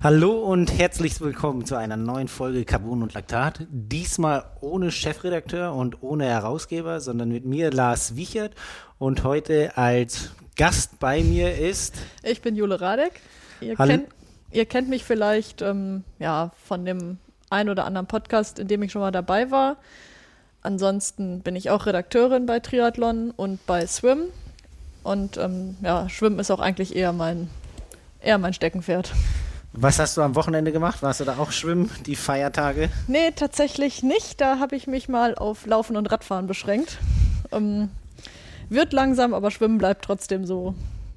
Hallo und herzlich willkommen zu einer neuen Folge Carbon und Laktat. Diesmal ohne Chefredakteur und ohne Herausgeber, sondern mit mir Lars Wiechert und heute als Gast bei mir ist. Ich bin Jule Radek. Ihr, kennt, ihr kennt mich vielleicht ähm, ja, von dem ein oder anderen Podcast, in dem ich schon mal dabei war. Ansonsten bin ich auch Redakteurin bei Triathlon und bei Swim. Und ähm, ja, Schwimmen ist auch eigentlich eher mein, eher mein Steckenpferd. Was hast du am Wochenende gemacht? Warst du da auch schwimmen, die Feiertage? Nee, tatsächlich nicht. Da habe ich mich mal auf Laufen und Radfahren beschränkt. Ähm, wird langsam, aber Schwimmen bleibt trotzdem so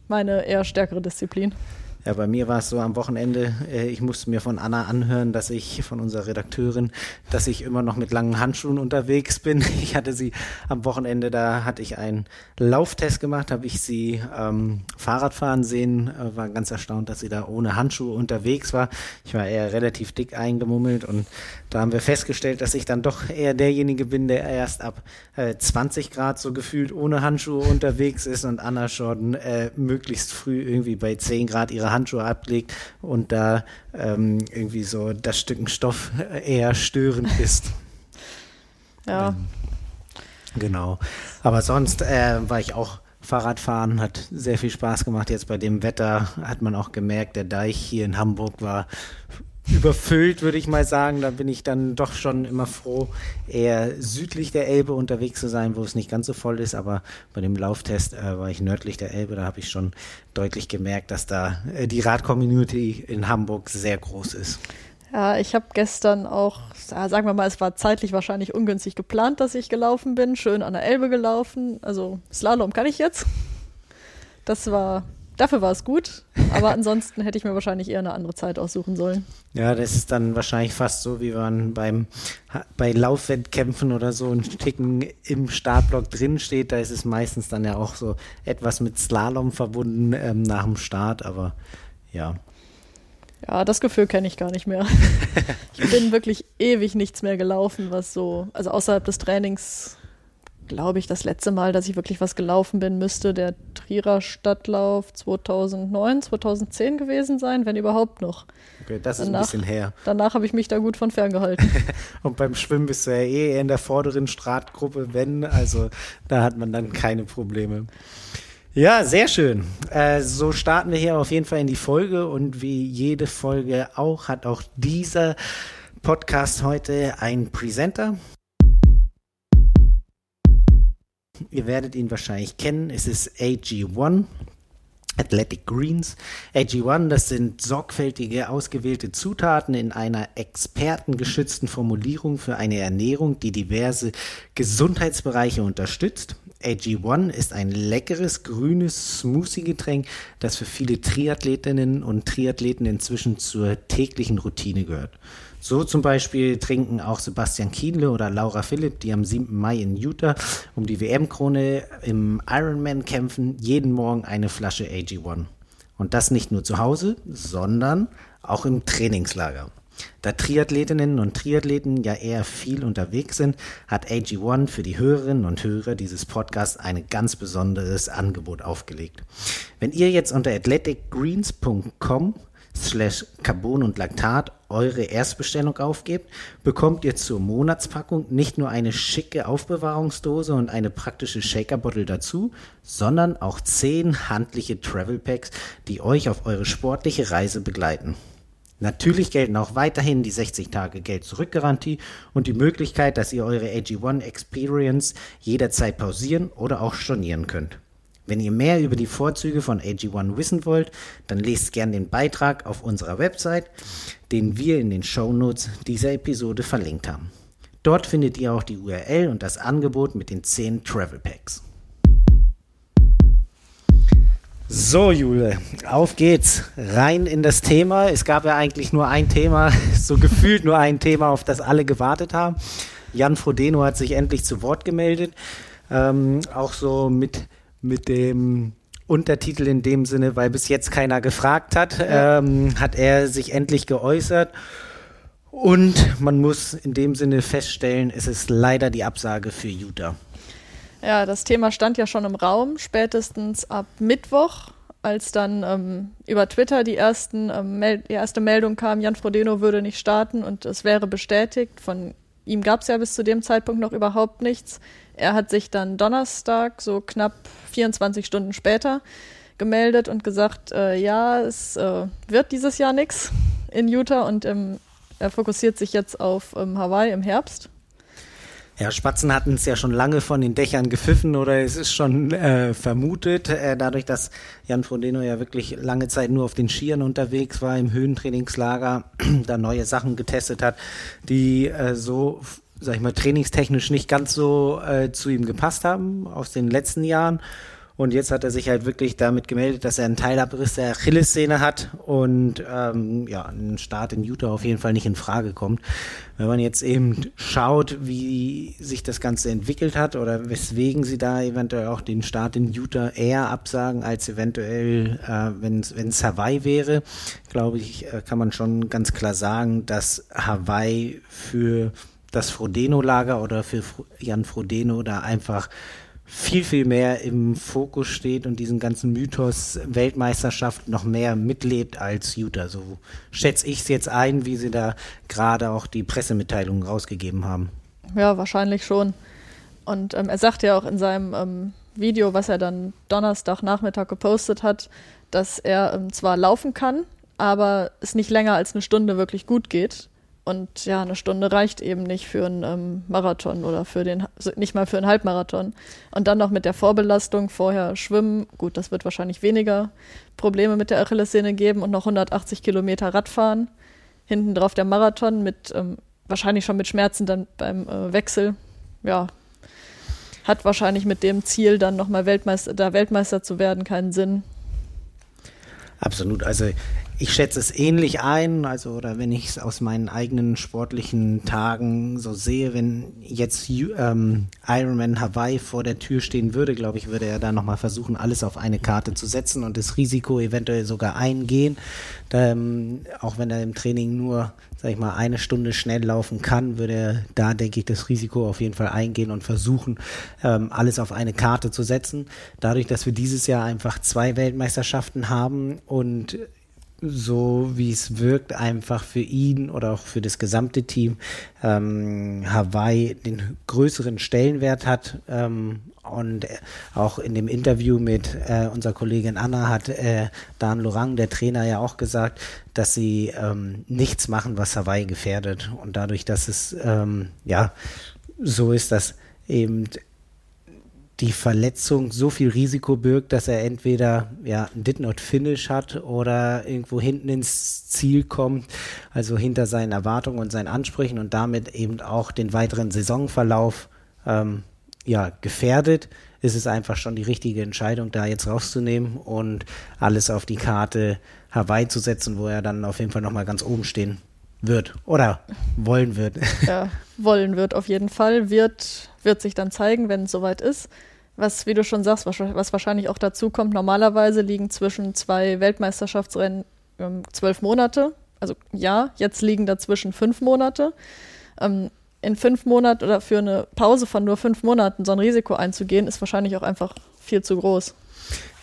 meine eher stärkere Disziplin. Ja, bei mir war es so am Wochenende, äh, ich musste mir von Anna anhören, dass ich, von unserer Redakteurin, dass ich immer noch mit langen Handschuhen unterwegs bin. Ich hatte sie am Wochenende, da hatte ich einen Lauftest gemacht, habe ich sie ähm, Fahrradfahren sehen, äh, war ganz erstaunt, dass sie da ohne Handschuhe unterwegs war. Ich war eher relativ dick eingemummelt und da haben wir festgestellt, dass ich dann doch eher derjenige bin, der erst ab äh, 20 Grad so gefühlt ohne Handschuhe unterwegs ist und Anna schon äh, möglichst früh irgendwie bei 10 Grad ihre Handschuhe ablegt und da ähm, irgendwie so das Stück Stoff eher störend ist. Ja. Ähm, genau. Aber sonst äh, war ich auch Fahrradfahren, hat sehr viel Spaß gemacht. Jetzt bei dem Wetter hat man auch gemerkt, der Deich hier in Hamburg war überfüllt, würde ich mal sagen. Da bin ich dann doch schon immer froh, eher südlich der Elbe unterwegs zu sein, wo es nicht ganz so voll ist. Aber bei dem Lauftest äh, war ich nördlich der Elbe. Da habe ich schon deutlich gemerkt, dass da äh, die Rad-Community in Hamburg sehr groß ist. Ja, ich habe gestern auch, sagen wir mal, es war zeitlich wahrscheinlich ungünstig geplant, dass ich gelaufen bin. Schön an der Elbe gelaufen. Also Slalom kann ich jetzt. Das war Dafür war es gut, aber ansonsten hätte ich mir wahrscheinlich eher eine andere Zeit aussuchen sollen. Ja, das ist dann wahrscheinlich fast so, wie man beim bei Laufwettkämpfen oder so ein Ticken im Startblock drin steht. Da ist es meistens dann ja auch so etwas mit Slalom verbunden ähm, nach dem Start, aber ja. Ja, das Gefühl kenne ich gar nicht mehr. ich bin wirklich ewig nichts mehr gelaufen, was so, also außerhalb des Trainings glaube ich, das letzte Mal, dass ich wirklich was gelaufen bin, müsste der Trierer Stadtlauf 2009, 2010 gewesen sein, wenn überhaupt noch. Okay, das ist danach, ein bisschen her. Danach habe ich mich da gut von ferngehalten. Und beim Schwimmen bist du ja eh in der vorderen Startgruppe, wenn, also da hat man dann keine Probleme. Ja, sehr schön. Äh, so starten wir hier auf jeden Fall in die Folge und wie jede Folge auch hat auch dieser Podcast heute einen Presenter. Ihr werdet ihn wahrscheinlich kennen. Es ist AG1. Athletic Greens. AG1, das sind sorgfältige ausgewählte Zutaten in einer expertengeschützten Formulierung für eine Ernährung, die diverse Gesundheitsbereiche unterstützt. AG1 ist ein leckeres, grünes Smoothie-Getränk, das für viele Triathletinnen und Triathleten inzwischen zur täglichen Routine gehört. So zum Beispiel trinken auch Sebastian Kienle oder Laura Philipp, die am 7. Mai in Utah um die WM-Krone im Ironman kämpfen, jeden Morgen eine Flasche AG1. Und das nicht nur zu Hause, sondern auch im Trainingslager. Da Triathletinnen und Triathleten ja eher viel unterwegs sind, hat AG1 für die Hörerinnen und Hörer dieses Podcasts ein ganz besonderes Angebot aufgelegt. Wenn ihr jetzt unter athleticgreens.com slash Carbon und Laktat eure Erstbestellung aufgebt, bekommt ihr zur Monatspackung nicht nur eine schicke Aufbewahrungsdose und eine praktische Shaker-Bottle dazu, sondern auch zehn handliche Travel Packs, die euch auf eure sportliche Reise begleiten. Natürlich gelten auch weiterhin die 60 Tage Geld-Zurück-Garantie und die Möglichkeit, dass ihr eure AG1 Experience jederzeit pausieren oder auch stornieren könnt. Wenn ihr mehr über die Vorzüge von AG1 wissen wollt, dann lest gern den Beitrag auf unserer Website, den wir in den Show Notes dieser Episode verlinkt haben. Dort findet ihr auch die URL und das Angebot mit den 10 Travel Packs. So, Jule, auf geht's. Rein in das Thema. Es gab ja eigentlich nur ein Thema, so gefühlt nur ein Thema, auf das alle gewartet haben. Jan Frodeno hat sich endlich zu Wort gemeldet. Ähm, auch so mit mit dem Untertitel in dem Sinne, weil bis jetzt keiner gefragt hat, ja. ähm, hat er sich endlich geäußert. Und man muss in dem Sinne feststellen, es ist leider die Absage für Utah. Ja, das Thema stand ja schon im Raum, spätestens ab Mittwoch als dann ähm, über Twitter die, ersten, ähm, die erste Meldung kam, Jan Frodeno würde nicht starten und es wäre bestätigt. Von ihm gab es ja bis zu dem Zeitpunkt noch überhaupt nichts. Er hat sich dann Donnerstag, so knapp 24 Stunden später, gemeldet und gesagt, äh, ja, es äh, wird dieses Jahr nichts in Utah und ähm, er fokussiert sich jetzt auf ähm, Hawaii im Herbst. Ja, Spatzen hatten es ja schon lange von den Dächern gepfiffen oder es ist schon äh, vermutet, äh, dadurch, dass Jan Frodeno ja wirklich lange Zeit nur auf den Skiern unterwegs war, im Höhentrainingslager, da neue Sachen getestet hat, die äh, so, sag ich mal, trainingstechnisch nicht ganz so äh, zu ihm gepasst haben aus den letzten Jahren. Und jetzt hat er sich halt wirklich damit gemeldet, dass er einen Teilabriss der Achillessehne hat und ähm, ja, ein Start in Utah auf jeden Fall nicht in Frage kommt. Wenn man jetzt eben schaut, wie sich das Ganze entwickelt hat oder weswegen sie da eventuell auch den Start in Utah eher absagen als eventuell, äh, wenn es Hawaii wäre, glaube ich, äh, kann man schon ganz klar sagen, dass Hawaii für das Frodeno-Lager oder für Jan Frodeno da einfach viel, viel mehr im Fokus steht und diesen ganzen Mythos Weltmeisterschaft noch mehr mitlebt als Utah. So schätze ich es jetzt ein, wie sie da gerade auch die Pressemitteilungen rausgegeben haben. Ja, wahrscheinlich schon. Und ähm, er sagt ja auch in seinem ähm, Video, was er dann Donnerstagnachmittag gepostet hat, dass er ähm, zwar laufen kann, aber es nicht länger als eine Stunde wirklich gut geht. Und ja, eine Stunde reicht eben nicht für einen ähm, Marathon oder für den, also nicht mal für einen Halbmarathon. Und dann noch mit der Vorbelastung, vorher schwimmen, gut, das wird wahrscheinlich weniger Probleme mit der Achillessehne geben und noch 180 Kilometer Radfahren. Hinten drauf der Marathon mit, ähm, wahrscheinlich schon mit Schmerzen dann beim äh, Wechsel. Ja, hat wahrscheinlich mit dem Ziel, dann nochmal Weltmeister, da Weltmeister zu werden, keinen Sinn. Absolut. Also ich schätze es ähnlich ein, also oder wenn ich es aus meinen eigenen sportlichen Tagen so sehe, wenn jetzt ähm, Ironman Hawaii vor der Tür stehen würde, glaube ich, würde er da nochmal versuchen, alles auf eine Karte zu setzen und das Risiko eventuell sogar eingehen. Ähm, auch wenn er im Training nur, sag ich mal, eine Stunde schnell laufen kann, würde er da, denke ich, das Risiko auf jeden Fall eingehen und versuchen, ähm, alles auf eine Karte zu setzen. Dadurch, dass wir dieses Jahr einfach zwei Weltmeisterschaften haben und so wie es wirkt, einfach für ihn oder auch für das gesamte Team ähm, Hawaii den größeren Stellenwert hat. Ähm, und auch in dem Interview mit äh, unserer Kollegin Anna hat äh, Dan Lorang, der Trainer, ja auch gesagt, dass sie ähm, nichts machen, was Hawaii gefährdet. Und dadurch, dass es ähm, ja so ist, dass eben die Verletzung so viel Risiko birgt, dass er entweder ja ein Did Not Finish hat oder irgendwo hinten ins Ziel kommt, also hinter seinen Erwartungen und seinen Ansprüchen und damit eben auch den weiteren Saisonverlauf ähm, ja gefährdet, ist es einfach schon die richtige Entscheidung, da jetzt rauszunehmen und alles auf die Karte Hawaii zu setzen, wo er dann auf jeden Fall nochmal ganz oben stehen wird oder wollen wird. Ja, wollen wird auf jeden Fall, wird, wird sich dann zeigen, wenn es soweit ist was, wie du schon sagst, was, was wahrscheinlich auch dazu kommt, normalerweise liegen zwischen zwei Weltmeisterschaftsrennen ähm, zwölf Monate. Also ja, jetzt liegen dazwischen fünf Monate. Ähm, in fünf Monaten oder für eine Pause von nur fünf Monaten so ein Risiko einzugehen, ist wahrscheinlich auch einfach viel zu groß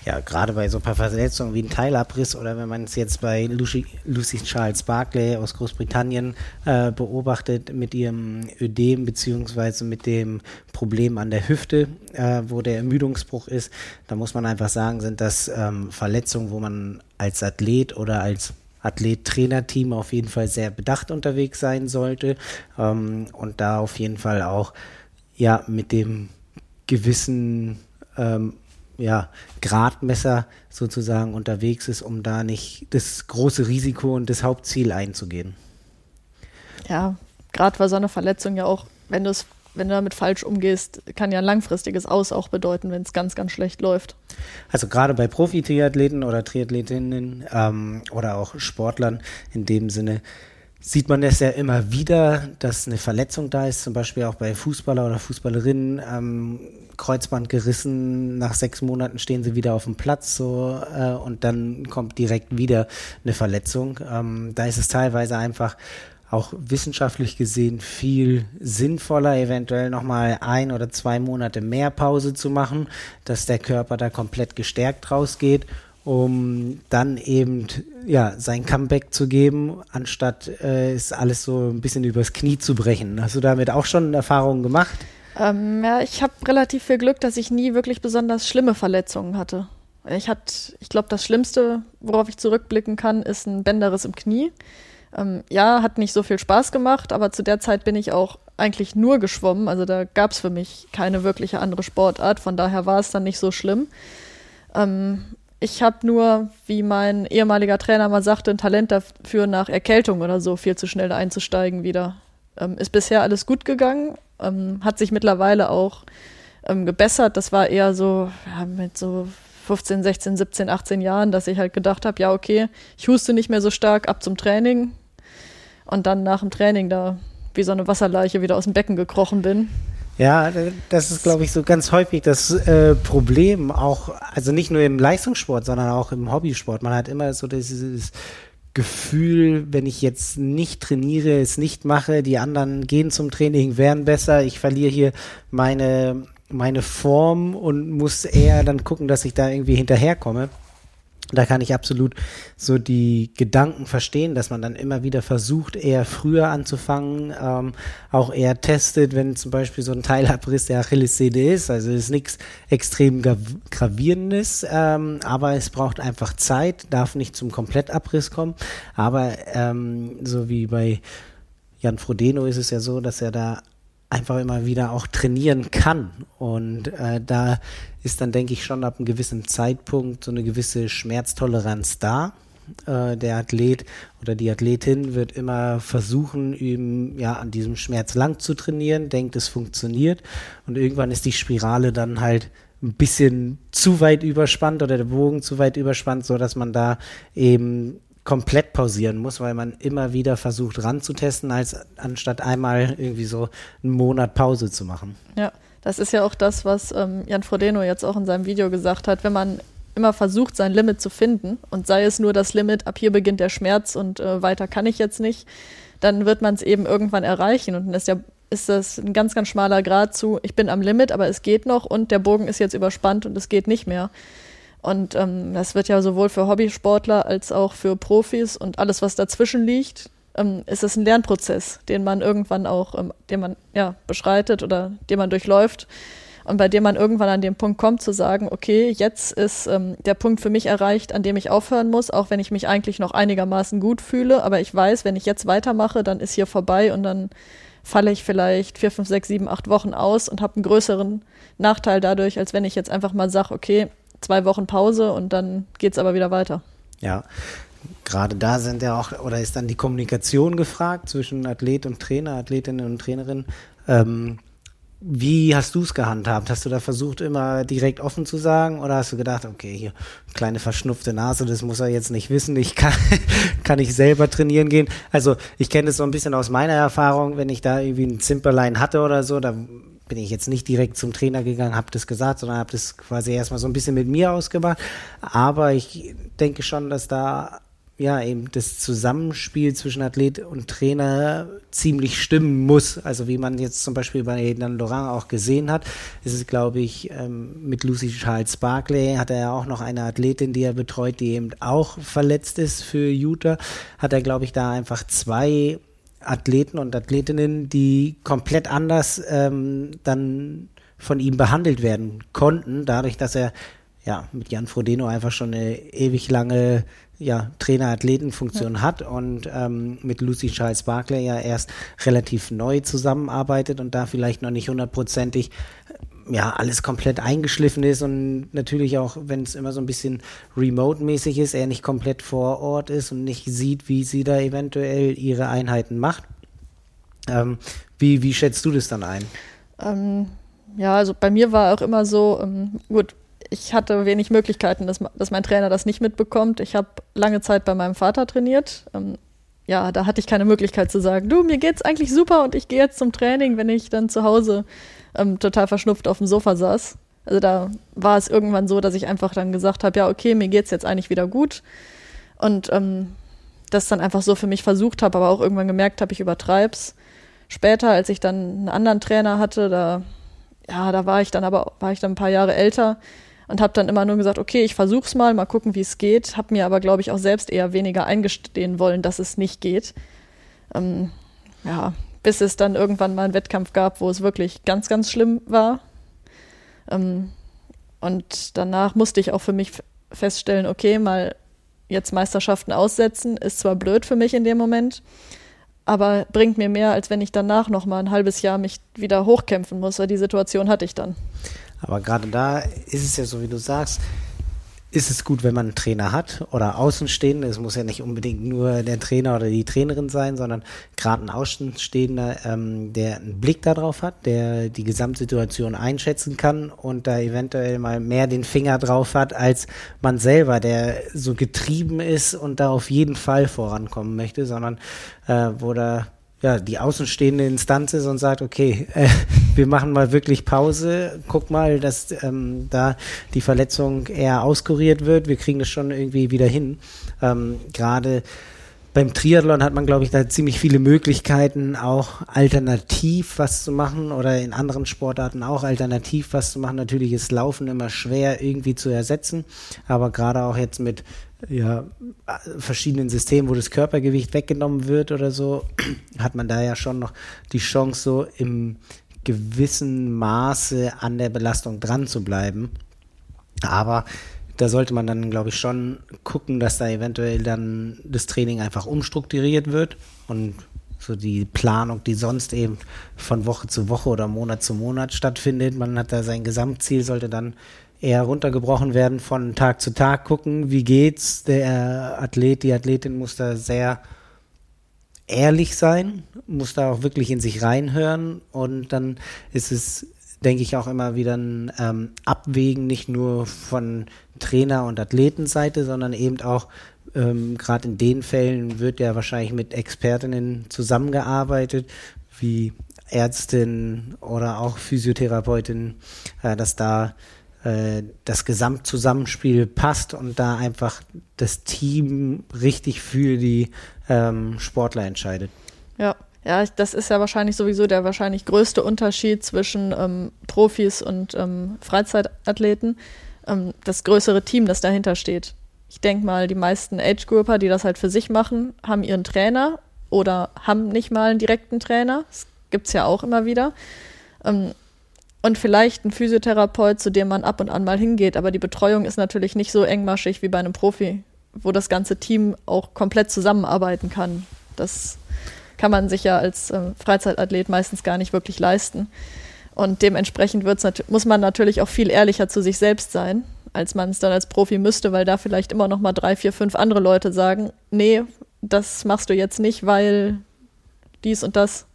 ja, gerade bei so ein paar Verletzungen wie ein Teilabriss oder wenn man es jetzt bei Lucy, Lucy Charles Barclay aus Großbritannien äh, beobachtet mit ihrem Ödem beziehungsweise mit dem Problem an der Hüfte, äh, wo der Ermüdungsbruch ist, da muss man einfach sagen, sind das ähm, Verletzungen, wo man als Athlet oder als Athlet-Trainer-Team auf jeden Fall sehr bedacht unterwegs sein sollte ähm, und da auf jeden Fall auch ja mit dem gewissen ähm, ja, Gradmesser sozusagen unterwegs ist, um da nicht das große Risiko und das Hauptziel einzugehen. Ja, gerade weil so eine Verletzung ja auch, wenn du es wenn du damit falsch umgehst, kann ja ein langfristiges Aus auch bedeuten, wenn es ganz, ganz schlecht läuft. Also gerade bei Profi-Triathleten oder Triathletinnen ähm, oder auch Sportlern in dem Sinne sieht man es ja immer wieder, dass eine Verletzung da ist, zum Beispiel auch bei Fußballer oder Fußballerinnen, ähm, Kreuzband gerissen, nach sechs Monaten stehen sie wieder auf dem Platz so äh, und dann kommt direkt wieder eine Verletzung. Ähm, da ist es teilweise einfach auch wissenschaftlich gesehen viel sinnvoller, eventuell nochmal ein oder zwei Monate mehr Pause zu machen, dass der Körper da komplett gestärkt rausgeht um dann eben ja sein Comeback zu geben, anstatt äh, es alles so ein bisschen übers Knie zu brechen. Hast du damit auch schon Erfahrungen gemacht? Ähm, ja, ich habe relativ viel Glück, dass ich nie wirklich besonders schlimme Verletzungen hatte. Ich hatte, ich glaube, das Schlimmste, worauf ich zurückblicken kann, ist ein Bänderriss im Knie. Ähm, ja, hat nicht so viel Spaß gemacht, aber zu der Zeit bin ich auch eigentlich nur geschwommen. Also da gab es für mich keine wirkliche andere Sportart. Von daher war es dann nicht so schlimm. Ähm, ich habe nur, wie mein ehemaliger Trainer mal sagte, ein Talent dafür, nach Erkältung oder so viel zu schnell einzusteigen wieder. Ähm, ist bisher alles gut gegangen, ähm, hat sich mittlerweile auch ähm, gebessert. Das war eher so ja, mit so 15, 16, 17, 18 Jahren, dass ich halt gedacht habe, ja, okay, ich huste nicht mehr so stark ab zum Training und dann nach dem Training da wie so eine Wasserleiche wieder aus dem Becken gekrochen bin. Ja, das ist, glaube ich, so ganz häufig das äh, Problem, auch, also nicht nur im Leistungssport, sondern auch im Hobbysport. Man hat immer so dieses Gefühl, wenn ich jetzt nicht trainiere, es nicht mache, die anderen gehen zum Training, wären besser, ich verliere hier meine meine Form und muss eher dann gucken, dass ich da irgendwie hinterherkomme. Da kann ich absolut so die Gedanken verstehen, dass man dann immer wieder versucht, eher früher anzufangen, ähm, auch eher testet, wenn zum Beispiel so ein Teilabriss der Achillessehne ist. Also ist nichts extrem gravierendes, ähm, aber es braucht einfach Zeit, darf nicht zum Komplettabriss kommen. Aber ähm, so wie bei Jan Frodeno ist es ja so, dass er da einfach immer wieder auch trainieren kann. Und äh, da ist dann, denke ich, schon ab einem gewissen Zeitpunkt so eine gewisse Schmerztoleranz da. Äh, der Athlet oder die Athletin wird immer versuchen, ihm ja an diesem Schmerz lang zu trainieren, denkt, es funktioniert. Und irgendwann ist die Spirale dann halt ein bisschen zu weit überspannt oder der Bogen zu weit überspannt, so dass man da eben komplett pausieren muss, weil man immer wieder versucht ranzutesten, als anstatt einmal irgendwie so einen Monat Pause zu machen. Ja, das ist ja auch das, was ähm, Jan Frodeno jetzt auch in seinem Video gesagt hat. Wenn man immer versucht, sein Limit zu finden und sei es nur das Limit, ab hier beginnt der Schmerz und äh, weiter kann ich jetzt nicht, dann wird man es eben irgendwann erreichen und dann ist ja ist das ein ganz, ganz schmaler Grad zu, ich bin am Limit, aber es geht noch und der Bogen ist jetzt überspannt und es geht nicht mehr. Und ähm, das wird ja sowohl für Hobbysportler als auch für Profis und alles, was dazwischen liegt, ähm, ist es ein Lernprozess, den man irgendwann auch, ähm, den man ja beschreitet oder den man durchläuft. Und bei dem man irgendwann an den Punkt kommt zu sagen, okay, jetzt ist ähm, der Punkt für mich erreicht, an dem ich aufhören muss, auch wenn ich mich eigentlich noch einigermaßen gut fühle, aber ich weiß, wenn ich jetzt weitermache, dann ist hier vorbei und dann falle ich vielleicht vier, fünf, sechs, sieben, acht Wochen aus und habe einen größeren Nachteil dadurch, als wenn ich jetzt einfach mal sage, okay, zwei Wochen Pause und dann geht es aber wieder weiter. Ja, gerade da sind ja auch, oder ist dann die Kommunikation gefragt zwischen Athlet und Trainer, Athletinnen und Trainerin. Ähm, wie hast du es gehandhabt? Hast du da versucht, immer direkt offen zu sagen? Oder hast du gedacht, okay, hier, kleine verschnupfte Nase, das muss er jetzt nicht wissen, ich kann, kann ich selber trainieren gehen? Also, ich kenne das so ein bisschen aus meiner Erfahrung, wenn ich da irgendwie ein Zimperlein hatte oder so, da bin ich jetzt nicht direkt zum Trainer gegangen, habe das gesagt, sondern habe das quasi erstmal so ein bisschen mit mir ausgemacht. Aber ich denke schon, dass da ja eben das Zusammenspiel zwischen Athlet und Trainer ziemlich stimmen muss. Also wie man jetzt zum Beispiel bei Dan Laurent auch gesehen hat, ist es, glaube ich, ähm, mit Lucy Charles Barclay hat er ja auch noch eine Athletin, die er betreut, die eben auch verletzt ist für Utah. Hat er, glaube ich, da einfach zwei Athleten und Athletinnen, die komplett anders ähm, dann von ihm behandelt werden konnten, dadurch, dass er ja mit Jan Frodeno einfach schon eine ewig lange ja, Trainer-Athleten-Funktion ja. hat und ähm, mit Lucy Charles Barclay ja erst relativ neu zusammenarbeitet und da vielleicht noch nicht hundertprozentig ja, alles komplett eingeschliffen ist und natürlich auch, wenn es immer so ein bisschen remote-mäßig ist, er nicht komplett vor Ort ist und nicht sieht, wie sie da eventuell ihre Einheiten macht. Ähm, wie, wie schätzt du das dann ein? Ähm, ja, also bei mir war auch immer so, ähm, gut, ich hatte wenig Möglichkeiten, dass, dass mein Trainer das nicht mitbekommt. Ich habe lange Zeit bei meinem Vater trainiert. Ähm, ja, da hatte ich keine Möglichkeit zu sagen, du, mir geht's eigentlich super und ich gehe jetzt zum Training, wenn ich dann zu Hause ähm, total verschnupft auf dem Sofa saß. Also da war es irgendwann so, dass ich einfach dann gesagt habe, ja, okay, mir geht's jetzt eigentlich wieder gut. Und ähm, das dann einfach so für mich versucht habe, aber auch irgendwann gemerkt habe, ich übertreib's. Später, als ich dann einen anderen Trainer hatte, da, ja, da war ich dann aber, war ich dann ein paar Jahre älter. und habe dann immer nur gesagt, okay, ich versuch's mal, mal gucken, wie es geht. Habe mir aber, glaube ich, auch selbst eher weniger eingestehen wollen, dass es nicht geht. Ähm, ja, bis es dann irgendwann mal einen Wettkampf gab, wo es wirklich ganz, ganz schlimm war. Ähm, und danach musste ich auch für mich feststellen, okay, mal jetzt Meisterschaften aussetzen, ist zwar blöd für mich in dem Moment, aber bringt mir mehr, als wenn ich danach noch mal ein halbes Jahr mich wieder hochkämpfen muss, weil die Situation hatte ich dann. Aber gerade da ist es ja so, wie du sagst, ist es gut, wenn man einen Trainer hat oder Außenstehende. Es muss ja nicht unbedingt nur der Trainer oder die Trainerin sein, sondern gerade ein Außenstehender, ähm, der einen Blick darauf hat, der die Gesamtsituation einschätzen kann und da eventuell mal mehr den Finger drauf hat als man selber, der so getrieben ist und da auf jeden Fall vorankommen möchte, sondern äh, wo da ja, die außenstehende Instanz ist und sagt, okay, äh, wir machen mal wirklich Pause, guck mal, dass ähm, da die Verletzung eher auskuriert wird, wir kriegen das schon irgendwie wieder hin. Ähm, Gerade beim Triathlon hat man, glaube ich, da ziemlich viele Möglichkeiten, auch alternativ was zu machen oder in anderen Sportarten auch alternativ was zu machen. Natürlich ist Laufen immer schwer irgendwie zu ersetzen, aber gerade auch jetzt mit ja, verschiedenen Systemen, wo das Körpergewicht weggenommen wird oder so, hat man da ja schon noch die Chance, so im gewissen Maße an der Belastung dran zu bleiben. Aber da sollte man dann, glaube ich, schon gucken, dass da eventuell dann das Training einfach umstrukturiert wird und so die Planung, die sonst eben von Woche zu Woche oder Monat zu Monat stattfindet. Man hat da sein Gesamtziel, sollte dann eher runtergebrochen werden von Tag zu Tag gucken, wie geht's. Der Athlet, die Athletin muss da sehr ehrlich sein, muss da auch wirklich in sich reinhören und dann ist es, denke ich, auch immer wieder ein ähm, Abwägen, nicht nur von Trainer- und Athletenseite, sondern eben auch ähm, gerade in den Fällen wird ja wahrscheinlich mit Expertinnen zusammengearbeitet, wie Ärztin oder auch Physiotherapeutin, äh, dass da das Gesamtzusammenspiel passt und da einfach das Team richtig für die ähm, Sportler entscheidet. Ja. Ja, das ist ja wahrscheinlich sowieso der wahrscheinlich größte Unterschied zwischen ähm, Profis und ähm, Freizeitathleten. Ähm, das größere Team, das dahinter steht. Ich denke mal, die meisten Age-Grouper, die das halt für sich machen, haben ihren Trainer oder haben nicht mal einen direkten Trainer. Das gibt es ja auch immer wieder. Ähm, und vielleicht ein Physiotherapeut, zu dem man ab und an mal hingeht. Aber die Betreuung ist natürlich nicht so engmaschig wie bei einem Profi, wo das ganze Team auch komplett zusammenarbeiten kann. Das kann man sich ja als äh, Freizeitathlet meistens gar nicht wirklich leisten. Und dementsprechend muss man natürlich auch viel ehrlicher zu sich selbst sein, als man es dann als Profi müsste, weil da vielleicht immer noch mal drei, vier, fünf andere Leute sagen, nee, das machst du jetzt nicht, weil dies und das.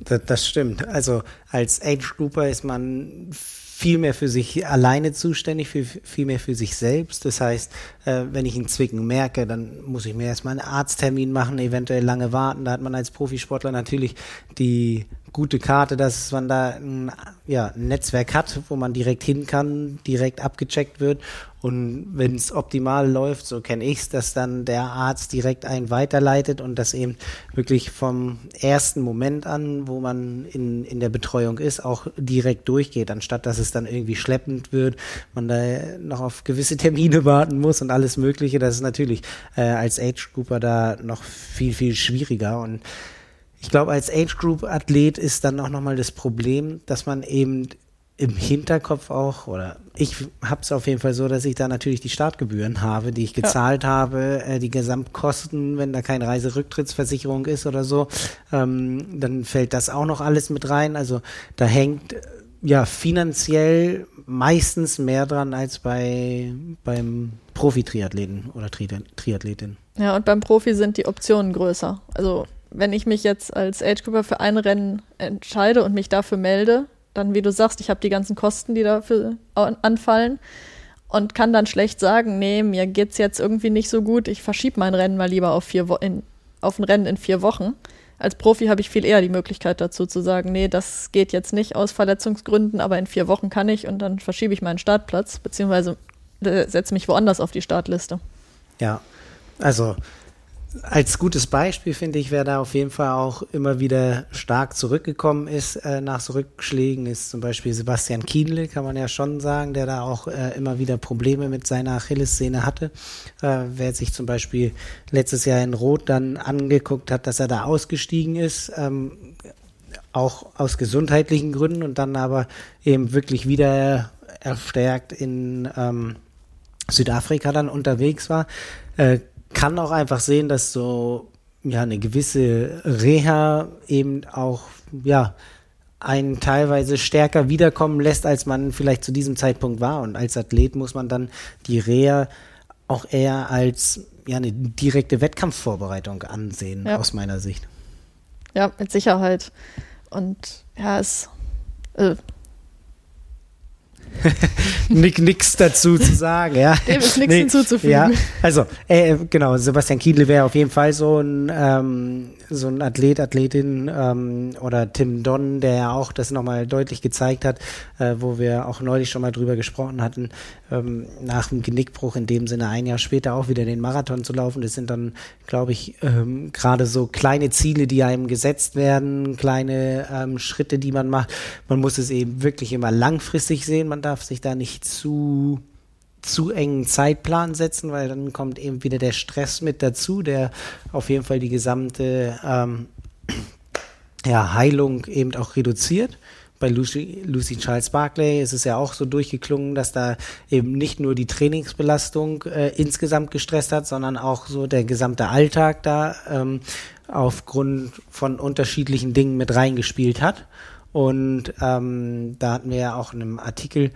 Das, stimmt. Also als Age Grouper ist man viel mehr für sich alleine zuständig, für, viel mehr für sich selbst. Das heißt, äh, wenn ich einen Zwicken merke, dann muss ich mir erstmal einen Arzttermin machen, eventuell lange warten. Da hat man als Profisportler natürlich die gute Karte, dass man da ein, ja, ein Netzwerk hat, wo man direkt hin kann, direkt abgecheckt wird. Und wenn es optimal läuft, so kenne ich es, dass dann der Arzt direkt einen weiterleitet und das eben wirklich vom ersten Moment an, wo man in, in der Betreuung ist, auch direkt durchgeht, anstatt dass es dann irgendwie schleppend wird, man da noch auf gewisse Termine warten muss und alles Mögliche. Das ist natürlich äh, als Age-Grouper da noch viel, viel schwieriger und ich glaube, als Age Group Athlet ist dann auch nochmal das Problem, dass man eben im Hinterkopf auch, oder ich habe es auf jeden Fall so, dass ich da natürlich die Startgebühren habe, die ich gezahlt ja. habe, äh, die Gesamtkosten, wenn da keine Reiserücktrittsversicherung ist oder so, ähm, dann fällt das auch noch alles mit rein. Also da hängt ja finanziell meistens mehr dran als bei beim Profi-Triathleten oder Tri Triathletin. Ja, und beim Profi sind die Optionen größer. Also wenn ich mich jetzt als Age Grouper für ein Rennen entscheide und mich dafür melde, dann, wie du sagst, ich habe die ganzen Kosten, die dafür anfallen und kann dann schlecht sagen, nee, mir geht's jetzt irgendwie nicht so gut, ich verschiebe mein Rennen mal lieber auf, vier Wo in, auf ein Rennen in vier Wochen. Als Profi habe ich viel eher die Möglichkeit dazu zu sagen, nee, das geht jetzt nicht aus Verletzungsgründen, aber in vier Wochen kann ich und dann verschiebe ich meinen Startplatz, beziehungsweise äh, setze mich woanders auf die Startliste. Ja, also als gutes Beispiel finde ich, wer da auf jeden Fall auch immer wieder stark zurückgekommen ist äh, nach Rückschlägen, ist zum Beispiel Sebastian Kienle, kann man ja schon sagen, der da auch äh, immer wieder Probleme mit seiner Achillessehne hatte. Äh, wer sich zum Beispiel letztes Jahr in Rot dann angeguckt hat, dass er da ausgestiegen ist, ähm, auch aus gesundheitlichen Gründen und dann aber eben wirklich wieder erstärkt in ähm, Südafrika dann unterwegs war, äh, kann auch einfach sehen, dass so ja eine gewisse Reha eben auch ja einen teilweise stärker wiederkommen lässt, als man vielleicht zu diesem Zeitpunkt war. Und als Athlet muss man dann die Reha auch eher als ja eine direkte Wettkampfvorbereitung ansehen, ja. aus meiner Sicht. Ja, mit Sicherheit. Und ja, es äh, Nix dazu zu sagen, ja. Dem ist nichts nee, hinzuzufügen. Ja, also, äh, genau, Sebastian Kiedle wäre auf jeden Fall so ein, ähm, so ein Athlet, Athletin ähm, oder Tim Don, der ja auch das nochmal deutlich gezeigt hat, äh, wo wir auch neulich schon mal drüber gesprochen hatten, ähm, nach dem Genickbruch in dem Sinne ein Jahr später auch wieder den Marathon zu laufen. Das sind dann, glaube ich, ähm, gerade so kleine Ziele, die einem gesetzt werden, kleine ähm, Schritte, die man macht. Man muss es eben wirklich immer langfristig sehen. Man darf sich da nicht zu zu engen Zeitplan setzen, weil dann kommt eben wieder der Stress mit dazu, der auf jeden Fall die gesamte ähm, ja, Heilung eben auch reduziert bei Lucy, Lucy Charles Barclay ist es ja auch so durchgeklungen, dass da eben nicht nur die Trainingsbelastung äh, insgesamt gestresst hat, sondern auch so der gesamte Alltag da ähm, aufgrund von unterschiedlichen Dingen mit reingespielt hat. Und ähm, da hatten wir ja auch in einem Artikel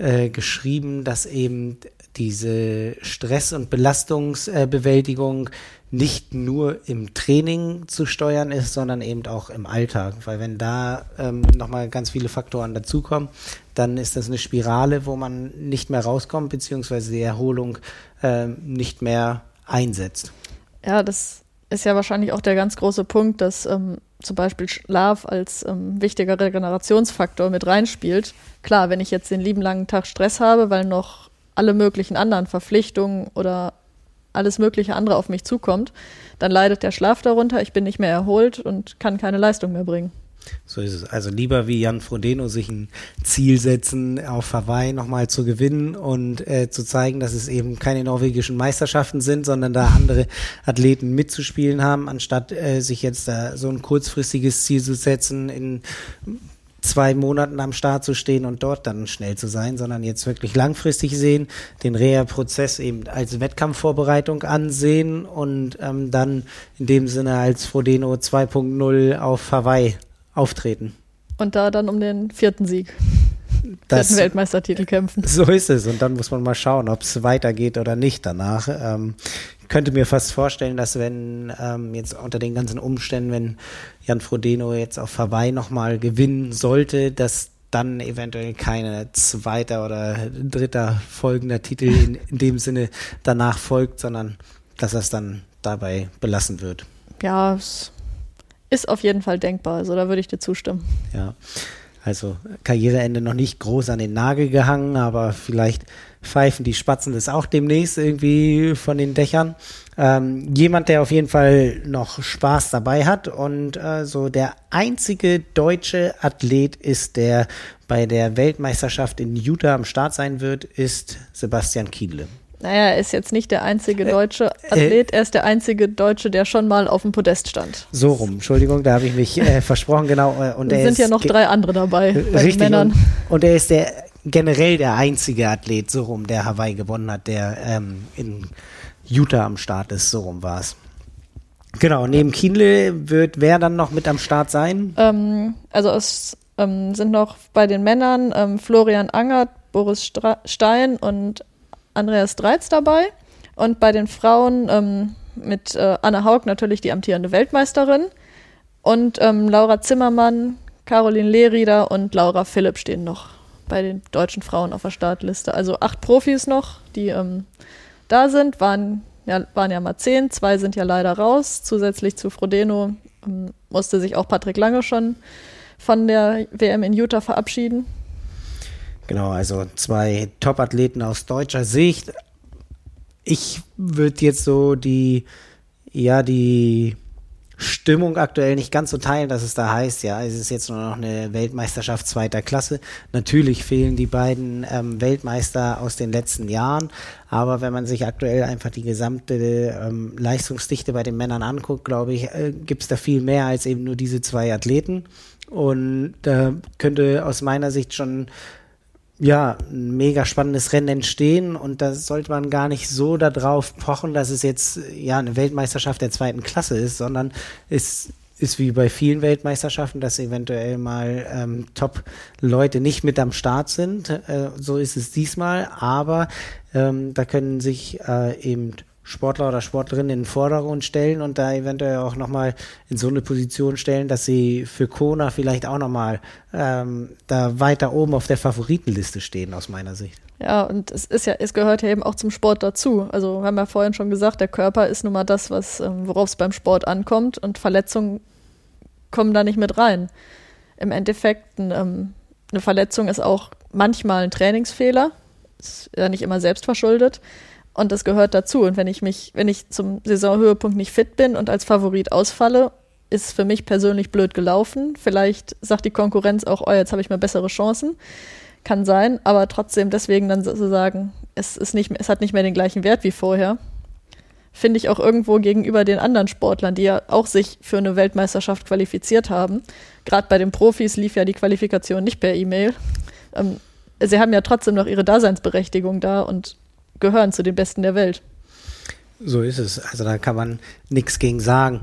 äh, geschrieben, dass eben diese Stress- und Belastungsbewältigung nicht nur im Training zu steuern ist, sondern eben auch im Alltag. Weil wenn da ähm, nochmal ganz viele Faktoren dazukommen, dann ist das eine Spirale, wo man nicht mehr rauskommt, beziehungsweise die Erholung äh, nicht mehr einsetzt. Ja, das ist ja wahrscheinlich auch der ganz große Punkt, dass ähm, zum Beispiel Schlaf als ähm, wichtiger Regenerationsfaktor mit reinspielt. Klar, wenn ich jetzt den lieben langen Tag Stress habe, weil noch alle möglichen anderen Verpflichtungen oder alles mögliche andere auf mich zukommt, dann leidet der Schlaf darunter, ich bin nicht mehr erholt und kann keine Leistung mehr bringen. So ist es. Also lieber wie Jan Frodeno sich ein Ziel setzen, auf Hawaii nochmal zu gewinnen und äh, zu zeigen, dass es eben keine norwegischen Meisterschaften sind, sondern da andere Athleten mitzuspielen haben, anstatt äh, sich jetzt da so ein kurzfristiges Ziel zu setzen, in zwei Monaten am Start zu stehen und dort dann schnell zu sein, sondern jetzt wirklich langfristig sehen, den Reha-Prozess eben als Wettkampfvorbereitung ansehen und ähm, dann in dem Sinne als Frodeno 2.0 auf Hawaii auftreten. Und da dann um den vierten Sieg. Das, vierten Weltmeistertitel kämpfen. So ist es. Und dann muss man mal schauen, ob es weitergeht oder nicht danach. Ähm, könnte mir fast vorstellen, dass wenn ähm, jetzt unter den ganzen Umständen, wenn Jan Frodeno jetzt auf Hawaii nochmal gewinnen sollte, dass dann eventuell keine zweiter oder dritter folgender Titel in, in dem Sinne danach folgt, sondern dass das dann dabei belassen wird. Ja, es ist auf jeden Fall denkbar. Also da würde ich dir zustimmen. Ja. Also Karriereende noch nicht groß an den Nagel gehangen, aber vielleicht pfeifen die Spatzen das auch demnächst irgendwie von den Dächern. Ähm, jemand, der auf jeden Fall noch Spaß dabei hat und äh, so der einzige deutsche Athlet ist, der bei der Weltmeisterschaft in Utah am Start sein wird, ist Sebastian Kiedle. Naja, er ist jetzt nicht der einzige äh, deutsche äh, Athlet, er ist der einzige Deutsche, der schon mal auf dem Podest stand. So rum, Entschuldigung, da habe ich mich äh, versprochen, genau. Äh, und es sind ja noch drei andere dabei, bei richtig, Männern. Und, und er ist der generell der einzige Athlet, so rum, der Hawaii gewonnen hat, der ähm, in Utah am Start ist, so rum war es. Genau, neben Kienle wird wer dann noch mit am Start sein? Ähm, also es ähm, sind noch bei den Männern ähm, Florian Angert, Boris Stra Stein und Andreas Dreiz dabei. Und bei den Frauen ähm, mit äh, Anne Haug natürlich die amtierende Weltmeisterin. Und ähm, Laura Zimmermann, Caroline Lehrieder und Laura Philipp stehen noch bei den deutschen Frauen auf der Startliste. Also acht Profis noch, die ähm, da sind, waren ja, waren ja mal zehn, zwei sind ja leider raus. Zusätzlich zu Frodeno ähm, musste sich auch Patrick Lange schon von der WM in Utah verabschieden. Genau, also zwei Top-Athleten aus deutscher Sicht. Ich würde jetzt so die ja die Stimmung aktuell nicht ganz so teilen, dass es da heißt, ja, es ist jetzt nur noch eine Weltmeisterschaft zweiter Klasse. Natürlich fehlen die beiden ähm, Weltmeister aus den letzten Jahren, aber wenn man sich aktuell einfach die gesamte ähm, Leistungsdichte bei den Männern anguckt, glaube ich, äh, gibt es da viel mehr als eben nur diese zwei Athleten. Und da könnte aus meiner Sicht schon ja, ein mega spannendes Rennen entstehen und da sollte man gar nicht so darauf pochen, dass es jetzt ja eine Weltmeisterschaft der zweiten Klasse ist, sondern es ist wie bei vielen Weltmeisterschaften, dass eventuell mal ähm, Top-Leute nicht mit am Start sind. Äh, so ist es diesmal, aber ähm, da können sich äh, eben Sportler oder Sportlerinnen in den Vordergrund stellen und da eventuell auch nochmal in so eine Position stellen, dass sie für Kona vielleicht auch nochmal ähm, da weiter oben auf der Favoritenliste stehen, aus meiner Sicht. Ja, und es ist ja, es gehört ja eben auch zum Sport dazu. Also wir haben ja vorhin schon gesagt, der Körper ist nun mal das, was, ähm, worauf es beim Sport ankommt und Verletzungen kommen da nicht mit rein. Im Endeffekt, ein, ähm, eine Verletzung ist auch manchmal ein Trainingsfehler, ist ja nicht immer selbst verschuldet. Und das gehört dazu. Und wenn ich mich, wenn ich zum Saisonhöhepunkt nicht fit bin und als Favorit ausfalle, ist für mich persönlich blöd gelaufen. Vielleicht sagt die Konkurrenz auch, oh, jetzt habe ich mal bessere Chancen. Kann sein, aber trotzdem deswegen dann sozusagen, es ist nicht, es hat nicht mehr den gleichen Wert wie vorher. Finde ich auch irgendwo gegenüber den anderen Sportlern, die ja auch sich für eine Weltmeisterschaft qualifiziert haben. Gerade bei den Profis lief ja die Qualifikation nicht per E-Mail. Ähm, sie haben ja trotzdem noch ihre Daseinsberechtigung da und gehören zu den Besten der Welt. So ist es. Also da kann man nichts gegen sagen.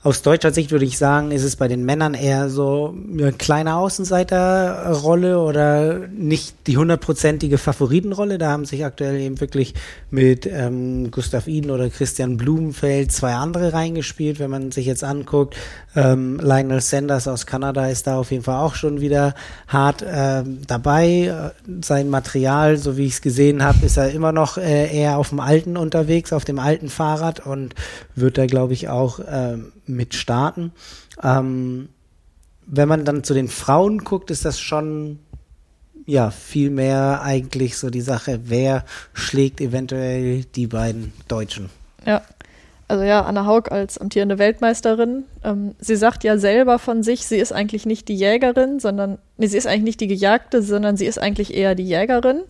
Aus deutscher Sicht würde ich sagen, ist es bei den Männern eher so eine kleine Außenseiterrolle oder nicht die hundertprozentige Favoritenrolle. Da haben sich aktuell eben wirklich mit ähm, Gustav Iden oder Christian Blumenfeld zwei andere reingespielt. Wenn man sich jetzt anguckt, ähm, Lionel Sanders aus Kanada ist da auf jeden Fall auch schon wieder hart ähm, dabei. Sein Material, so wie ich es gesehen habe, ist er immer noch äh, eher auf dem alten unterwegs, auf dem alten Fahrrad und wird da, glaube ich, auch ähm, mit starten. Ähm, wenn man dann zu den Frauen guckt, ist das schon ja viel mehr eigentlich so die Sache, wer schlägt eventuell die beiden Deutschen. Ja. Also ja, Anna Haug als amtierende Weltmeisterin. Ähm, sie sagt ja selber von sich, sie ist eigentlich nicht die Jägerin, sondern nee, sie ist eigentlich nicht die Gejagte, sondern sie ist eigentlich eher die Jägerin.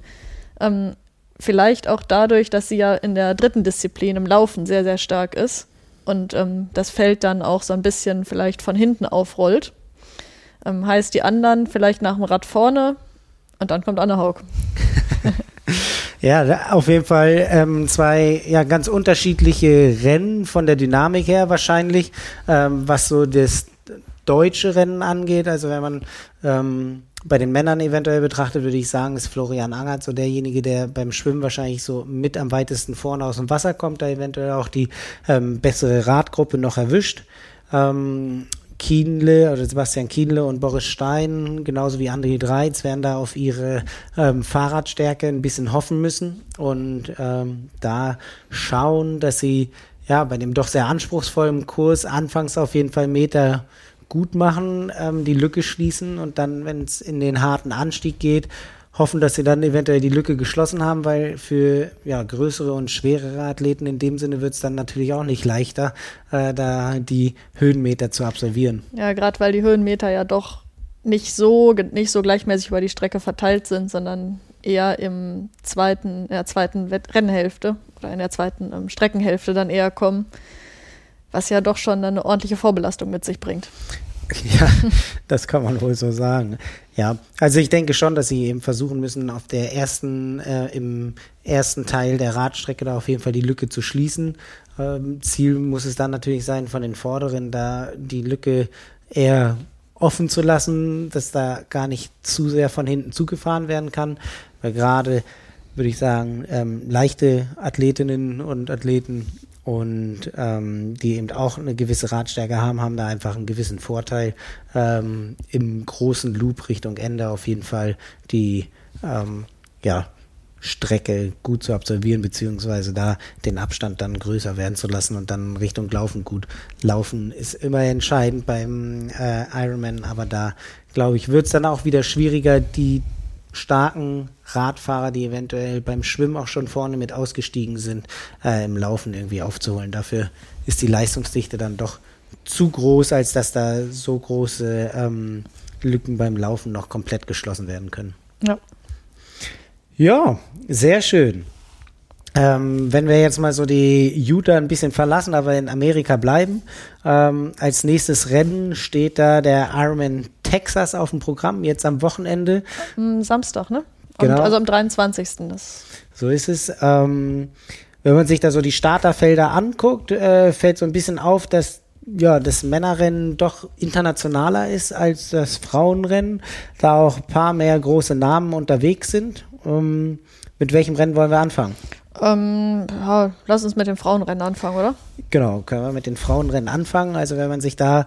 Ähm, vielleicht auch dadurch, dass sie ja in der dritten Disziplin im Laufen sehr, sehr stark ist und ähm, das Feld dann auch so ein bisschen vielleicht von hinten aufrollt. Ähm, heißt die anderen vielleicht nach dem Rad vorne und dann kommt Anne Haug. ja, auf jeden Fall ähm, zwei ja ganz unterschiedliche Rennen von der Dynamik her wahrscheinlich, ähm, was so das deutsche Rennen angeht. Also wenn man ähm, bei den Männern eventuell betrachtet, würde ich sagen, ist Florian Angert so derjenige, der beim Schwimmen wahrscheinlich so mit am weitesten vorne aus dem Wasser kommt, da eventuell auch die ähm, bessere Radgruppe noch erwischt. Ähm, Kienle oder Sebastian Kienle und Boris Stein, genauso wie André Dreiz, werden da auf ihre ähm, Fahrradstärke ein bisschen hoffen müssen und ähm, da schauen, dass sie ja bei dem doch sehr anspruchsvollen Kurs anfangs auf jeden Fall Meter gut machen, ähm, die Lücke schließen und dann, wenn es in den harten Anstieg geht, hoffen, dass sie dann eventuell die Lücke geschlossen haben, weil für ja, größere und schwerere Athleten in dem Sinne wird es dann natürlich auch nicht leichter, äh, da die Höhenmeter zu absolvieren. Ja, gerade weil die Höhenmeter ja doch nicht so, nicht so gleichmäßig über die Strecke verteilt sind, sondern eher im zweiten, in der zweiten Rennhälfte oder in der zweiten ähm, Streckenhälfte dann eher kommen was ja doch schon eine ordentliche Vorbelastung mit sich bringt. Ja, das kann man wohl so sagen. Ja, also ich denke schon, dass sie eben versuchen müssen, auf der ersten, äh, im ersten Teil der Radstrecke da auf jeden Fall die Lücke zu schließen. Ähm, Ziel muss es dann natürlich sein, von den Vorderen da die Lücke eher offen zu lassen, dass da gar nicht zu sehr von hinten zugefahren werden kann, weil gerade würde ich sagen, ähm, leichte Athletinnen und Athleten und ähm, die eben auch eine gewisse Radstärke haben, haben da einfach einen gewissen Vorteil. Ähm, Im großen Loop Richtung Ende auf jeden Fall die ähm, ja, Strecke gut zu absolvieren, beziehungsweise da den Abstand dann größer werden zu lassen und dann Richtung Laufen gut. Laufen ist immer entscheidend beim äh, Ironman, aber da glaube ich, wird es dann auch wieder schwieriger, die starken Radfahrer, die eventuell beim Schwimmen auch schon vorne mit ausgestiegen sind, äh, im Laufen irgendwie aufzuholen. Dafür ist die Leistungsdichte dann doch zu groß, als dass da so große ähm, Lücken beim Laufen noch komplett geschlossen werden können. Ja. Ja, sehr schön. Ähm, wenn wir jetzt mal so die Utah ein bisschen verlassen, aber in Amerika bleiben, ähm, als nächstes Rennen steht da der Ironman Texas auf dem Programm, jetzt am Wochenende. Am Samstag, ne? Genau. Und also am 23. Das so ist es. Ähm, wenn man sich da so die Starterfelder anguckt, äh, fällt so ein bisschen auf, dass ja, das Männerrennen doch internationaler ist als das Frauenrennen, da auch ein paar mehr große Namen unterwegs sind. Ähm, mit welchem Rennen wollen wir anfangen? Ähm, ja, lass uns mit dem Frauenrennen anfangen, oder? Genau, können wir mit den Frauenrennen anfangen. Also wenn man sich da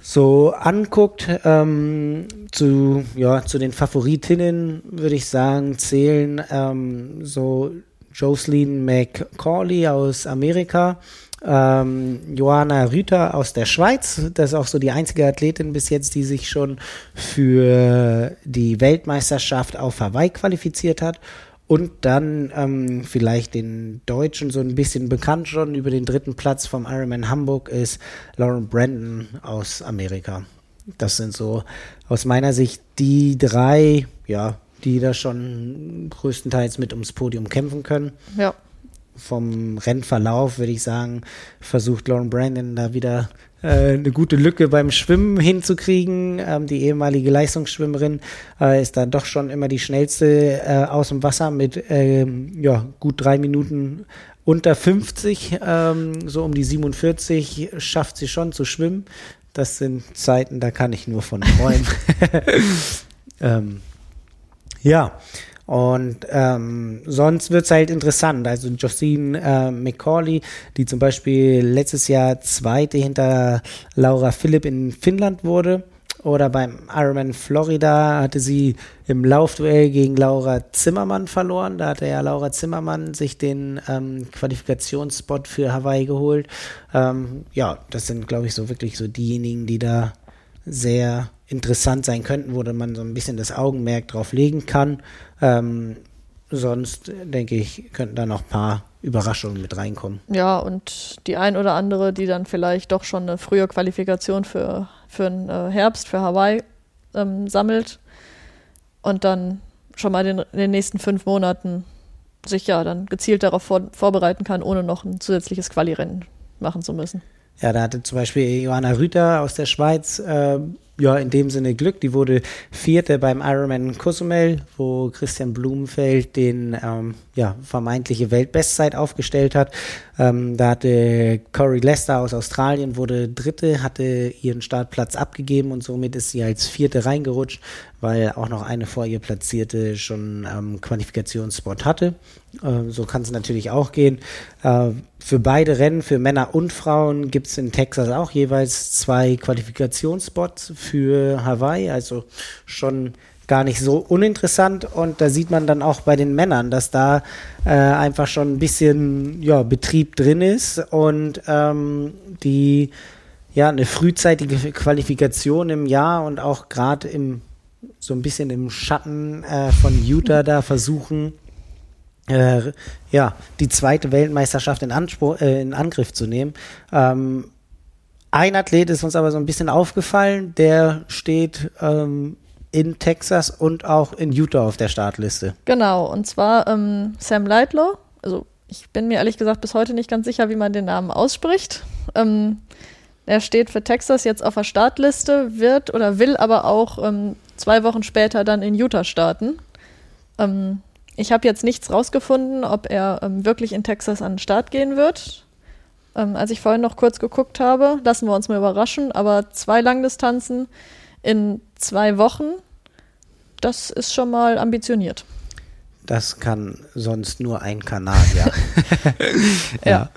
so anguckt, ähm, zu, ja, zu den Favoritinnen würde ich sagen, zählen ähm, so Jocelyn McCauley aus Amerika, ähm, Johanna Rüther aus der Schweiz. Das ist auch so die einzige Athletin bis jetzt, die sich schon für die Weltmeisterschaft auf Hawaii qualifiziert hat. Und dann ähm, vielleicht den Deutschen so ein bisschen bekannt schon über den dritten Platz vom Ironman Hamburg ist Lauren Brandon aus Amerika. Das sind so aus meiner Sicht die drei, ja, die da schon größtenteils mit ums Podium kämpfen können. Ja. Vom Rennverlauf würde ich sagen, versucht Lauren Brandon da wieder eine gute Lücke beim Schwimmen hinzukriegen. Ähm, die ehemalige Leistungsschwimmerin äh, ist da doch schon immer die schnellste äh, aus dem Wasser mit ähm, ja, gut drei Minuten unter 50, ähm, so um die 47 schafft sie schon zu schwimmen. Das sind Zeiten, da kann ich nur von träumen. ähm, ja, und ähm, sonst wird's halt interessant. Also Josine äh, McCauley, die zum Beispiel letztes Jahr Zweite hinter Laura Philipp in Finnland wurde. Oder beim Ironman Florida hatte sie im Laufduell gegen Laura Zimmermann verloren. Da hatte ja Laura Zimmermann sich den ähm, Qualifikationsspot für Hawaii geholt. Ähm, ja, das sind, glaube ich, so wirklich so diejenigen, die da sehr interessant sein könnten, wo man so ein bisschen das Augenmerk drauf legen kann. Ähm, sonst denke ich, könnten da noch ein paar Überraschungen mit reinkommen. Ja, und die ein oder andere, die dann vielleicht doch schon eine frühe Qualifikation für, für den äh, Herbst, für Hawaii ähm, sammelt und dann schon mal den, in den nächsten fünf Monaten sich ja dann gezielt darauf vor, vorbereiten kann, ohne noch ein zusätzliches Quali-Rennen machen zu müssen. Ja, da hatte zum Beispiel Johanna Rüther aus der Schweiz äh, ja in dem Sinne Glück. Die wurde Vierte beim Ironman Cozumel, wo Christian Blumenfeld den ähm, ja, vermeintliche Weltbestzeit aufgestellt hat. Ähm, da hatte Corey Lester aus Australien, wurde Dritte, hatte ihren Startplatz abgegeben und somit ist sie als Vierte reingerutscht, weil auch noch eine vor ihr Platzierte schon ähm, Qualifikationsspot hatte. Äh, so kann es natürlich auch gehen. Äh, für beide Rennen, für Männer und Frauen, gibt es in Texas auch jeweils zwei Qualifikationsspots für Hawaii, also schon gar nicht so uninteressant. Und da sieht man dann auch bei den Männern, dass da äh, einfach schon ein bisschen ja, Betrieb drin ist. Und ähm, die ja eine frühzeitige Qualifikation im Jahr und auch gerade im so ein bisschen im Schatten äh, von Utah da versuchen äh, ja die zweite Weltmeisterschaft in, Anspruch, äh, in Angriff zu nehmen. Ähm, ein Athlet ist uns aber so ein bisschen aufgefallen, der steht ähm, in Texas und auch in Utah auf der Startliste. Genau, und zwar ähm, Sam Lightlow. Also ich bin mir ehrlich gesagt bis heute nicht ganz sicher, wie man den Namen ausspricht. Ähm, er steht für Texas jetzt auf der Startliste, wird oder will aber auch ähm, zwei Wochen später dann in Utah starten. Ähm, ich habe jetzt nichts rausgefunden, ob er ähm, wirklich in Texas an den Start gehen wird. Ähm, als ich vorhin noch kurz geguckt habe, lassen wir uns mal überraschen, aber zwei Langdistanzen in zwei Wochen, das ist schon mal ambitioniert. Das kann sonst nur ein Kanadier. ja. ja.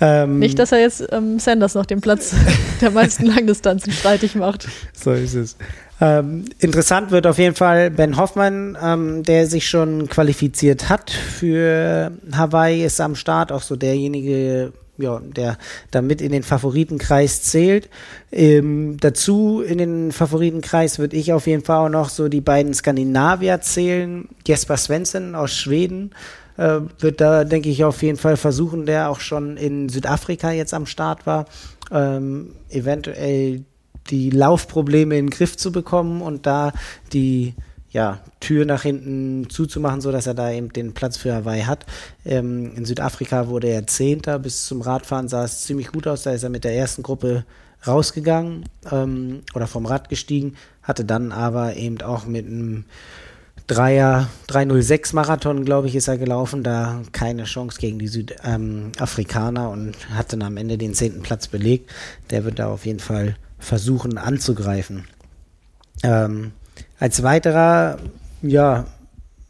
Ähm, Nicht, dass er jetzt ähm, Sanders noch den Platz der meisten Langdistanzen streitig macht. So ist es. Ähm, interessant wird auf jeden Fall Ben Hoffmann, ähm, der sich schon qualifiziert hat für Hawaii, ist am Start, auch so derjenige, ja, der damit in den Favoritenkreis zählt. Ähm, dazu in den Favoritenkreis würde ich auf jeden Fall auch noch so die beiden Skandinavier zählen. Jesper Svensson aus Schweden, äh, wird da, denke ich, auf jeden Fall versuchen, der auch schon in Südafrika jetzt am Start war, ähm, eventuell die Laufprobleme in den Griff zu bekommen und da die ja, Tür nach hinten zuzumachen, so dass er da eben den Platz für Hawaii hat. Ähm, in Südafrika wurde er Zehnter. Bis zum Radfahren sah es ziemlich gut aus. Da ist er mit der ersten Gruppe rausgegangen ähm, oder vom Rad gestiegen, hatte dann aber eben auch mit einem Dreier, 306 Marathon, glaube ich, ist er gelaufen, da keine Chance gegen die Südafrikaner ähm, und hat dann am Ende den zehnten Platz belegt. Der wird da auf jeden Fall versuchen anzugreifen. Ähm, als weiterer, ja,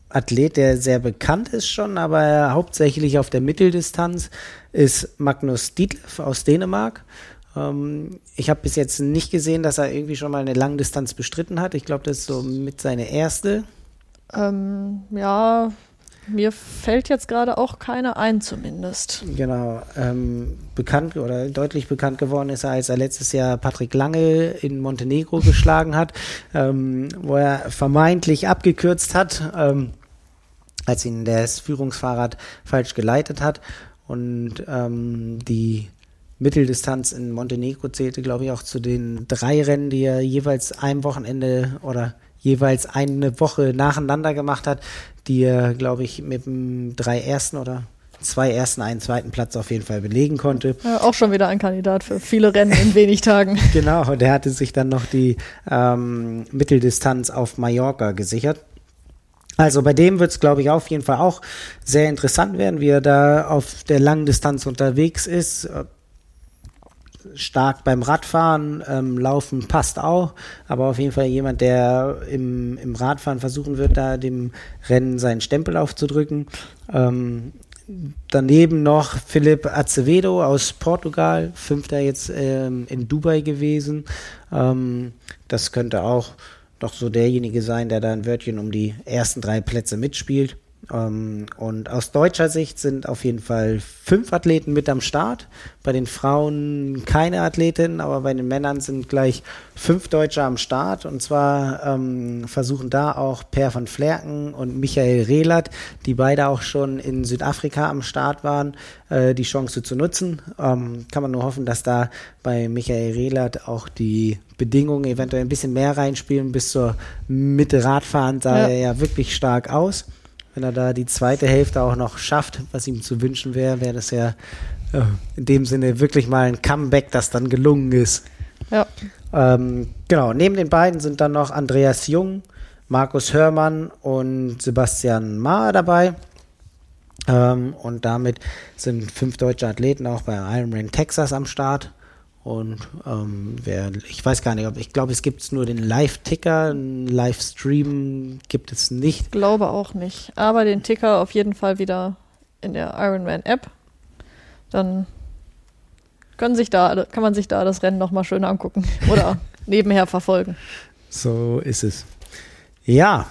Athlet, der sehr bekannt ist schon, aber hauptsächlich auf der Mitteldistanz, ist Magnus Dietleff aus Dänemark. Ähm, ich habe bis jetzt nicht gesehen, dass er irgendwie schon mal eine Langdistanz bestritten hat. Ich glaube, das ist so mit seine erste. Ähm, ja, mir fällt jetzt gerade auch keine ein, zumindest. Genau. Ähm, bekannt oder deutlich bekannt geworden ist er, als er letztes Jahr Patrick Lange in Montenegro geschlagen hat, ähm, wo er vermeintlich abgekürzt hat, ähm, als ihn das Führungsfahrrad falsch geleitet hat. Und ähm, die Mitteldistanz in Montenegro zählte, glaube ich, auch zu den drei Rennen, die er jeweils ein Wochenende oder jeweils eine Woche nacheinander gemacht hat, die er, glaube ich, mit dem drei ersten oder zwei ersten, einen zweiten Platz auf jeden Fall belegen konnte. Ja, auch schon wieder ein Kandidat für viele Rennen in wenig Tagen. genau, und er hatte sich dann noch die ähm, Mitteldistanz auf Mallorca gesichert. Also bei dem wird es, glaube ich, auf jeden Fall auch sehr interessant werden, wie er da auf der langen Distanz unterwegs ist stark beim Radfahren, ähm, Laufen passt auch, aber auf jeden Fall jemand, der im, im Radfahren versuchen wird, da dem Rennen seinen Stempel aufzudrücken. Ähm, daneben noch Philipp Acevedo aus Portugal, Fünfter jetzt ähm, in Dubai gewesen. Ähm, das könnte auch doch so derjenige sein, der da ein Wörtchen um die ersten drei Plätze mitspielt. Ähm, und aus deutscher Sicht sind auf jeden Fall fünf Athleten mit am Start. Bei den Frauen keine Athletin, aber bei den Männern sind gleich fünf Deutsche am Start. Und zwar ähm, versuchen da auch Per van Flerken und Michael Rehlert, die beide auch schon in Südafrika am Start waren, äh, die Chance zu nutzen. Ähm, kann man nur hoffen, dass da bei Michael Rehlert auch die Bedingungen eventuell ein bisschen mehr reinspielen. Bis zur Mitte Radfahren sah ja. er ja wirklich stark aus wenn er da die zweite Hälfte auch noch schafft, was ihm zu wünschen wäre, wäre das ja äh, in dem Sinne wirklich mal ein Comeback, das dann gelungen ist. Ja. Ähm, genau, neben den beiden sind dann noch Andreas Jung, Markus Hörmann und Sebastian Maher dabei. Ähm, und damit sind fünf deutsche Athleten auch bei Ironman Texas am Start. Und ähm, wer, ich weiß gar nicht, ob ich glaube, es gibt nur den Live-Ticker, einen Livestream gibt es nicht. Glaube auch nicht. Aber den Ticker auf jeden Fall wieder in der Ironman-App. Dann können sich da, kann man sich da das Rennen nochmal schön angucken oder nebenher verfolgen. So ist es. Ja,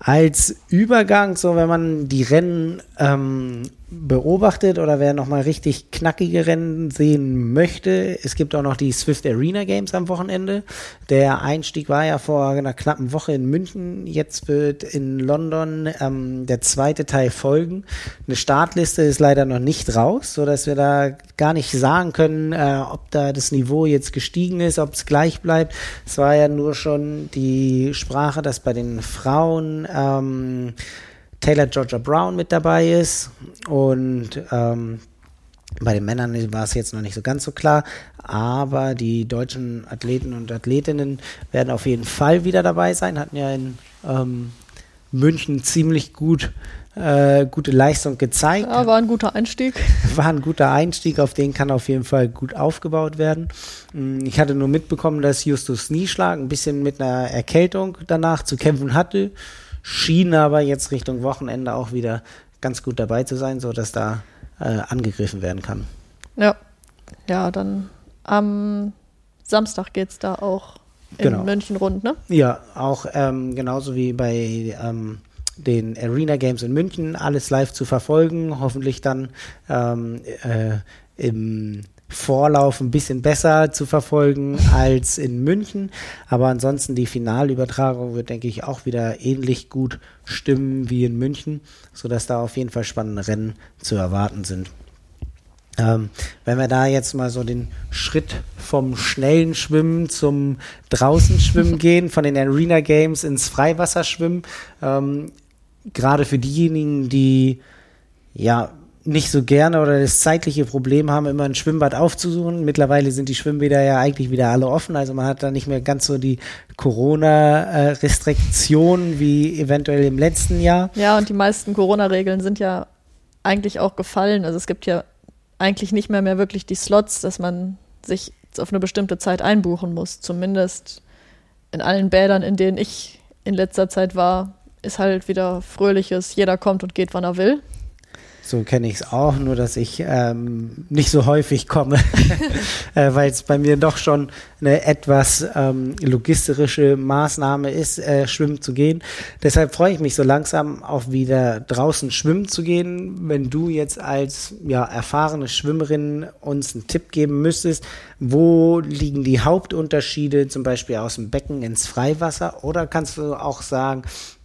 als Übergang, so wenn man die Rennen ähm, beobachtet oder wer nochmal richtig knackige Rennen sehen möchte, es gibt auch noch die Swift Arena Games am Wochenende. Der Einstieg war ja vor einer knappen Woche in München. Jetzt wird in London ähm, der zweite Teil folgen. Eine Startliste ist leider noch nicht raus, so dass wir da gar nicht sagen können, äh, ob da das Niveau jetzt gestiegen ist, ob es gleich bleibt. Es war ja nur schon die Sprache, dass bei den Frauen ähm, Taylor Georgia Brown mit dabei ist und ähm, bei den Männern war es jetzt noch nicht so ganz so klar, aber die deutschen Athleten und Athletinnen werden auf jeden Fall wieder dabei sein, hatten ja in ähm, München ziemlich gut äh, gute Leistung gezeigt. Ja, war ein guter Einstieg. War ein guter Einstieg, auf den kann auf jeden Fall gut aufgebaut werden. Mm, ich hatte nur mitbekommen, dass Justus Nieschlag ein bisschen mit einer Erkältung danach zu kämpfen hatte schien aber jetzt Richtung Wochenende auch wieder ganz gut dabei zu sein, sodass da äh, angegriffen werden kann. Ja, ja, dann am Samstag geht es da auch in genau. München rund, ne? Ja, auch ähm, genauso wie bei ähm, den Arena Games in München, alles live zu verfolgen, hoffentlich dann ähm, äh, im Vorlauf ein bisschen besser zu verfolgen als in München. Aber ansonsten die Finalübertragung wird, denke ich, auch wieder ähnlich gut stimmen wie in München, sodass da auf jeden Fall spannende Rennen zu erwarten sind. Ähm, wenn wir da jetzt mal so den Schritt vom schnellen Schwimmen zum draußen Schwimmen gehen, von den Arena Games ins Freiwasserschwimmen, ähm, gerade für diejenigen, die ja nicht so gerne oder das zeitliche Problem haben, immer ein Schwimmbad aufzusuchen. Mittlerweile sind die Schwimmbäder ja eigentlich wieder alle offen, also man hat da nicht mehr ganz so die Corona-Restriktionen wie eventuell im letzten Jahr. Ja, und die meisten Corona-Regeln sind ja eigentlich auch gefallen. Also es gibt ja eigentlich nicht mehr mehr wirklich die Slots, dass man sich auf eine bestimmte Zeit einbuchen muss. Zumindest in allen Bädern, in denen ich in letzter Zeit war, ist halt wieder fröhliches, jeder kommt und geht, wann er will. So kenne ich es auch, nur dass ich ähm, nicht so häufig komme, äh, weil es bei mir doch schon eine etwas ähm, logistische Maßnahme ist, äh, schwimmen zu gehen. Deshalb freue ich mich so langsam auch wieder draußen schwimmen zu gehen. Wenn du jetzt als ja, erfahrene Schwimmerin uns einen Tipp geben müsstest, wo liegen die Hauptunterschiede zum Beispiel aus dem Becken ins Freiwasser? Oder kannst du auch sagen,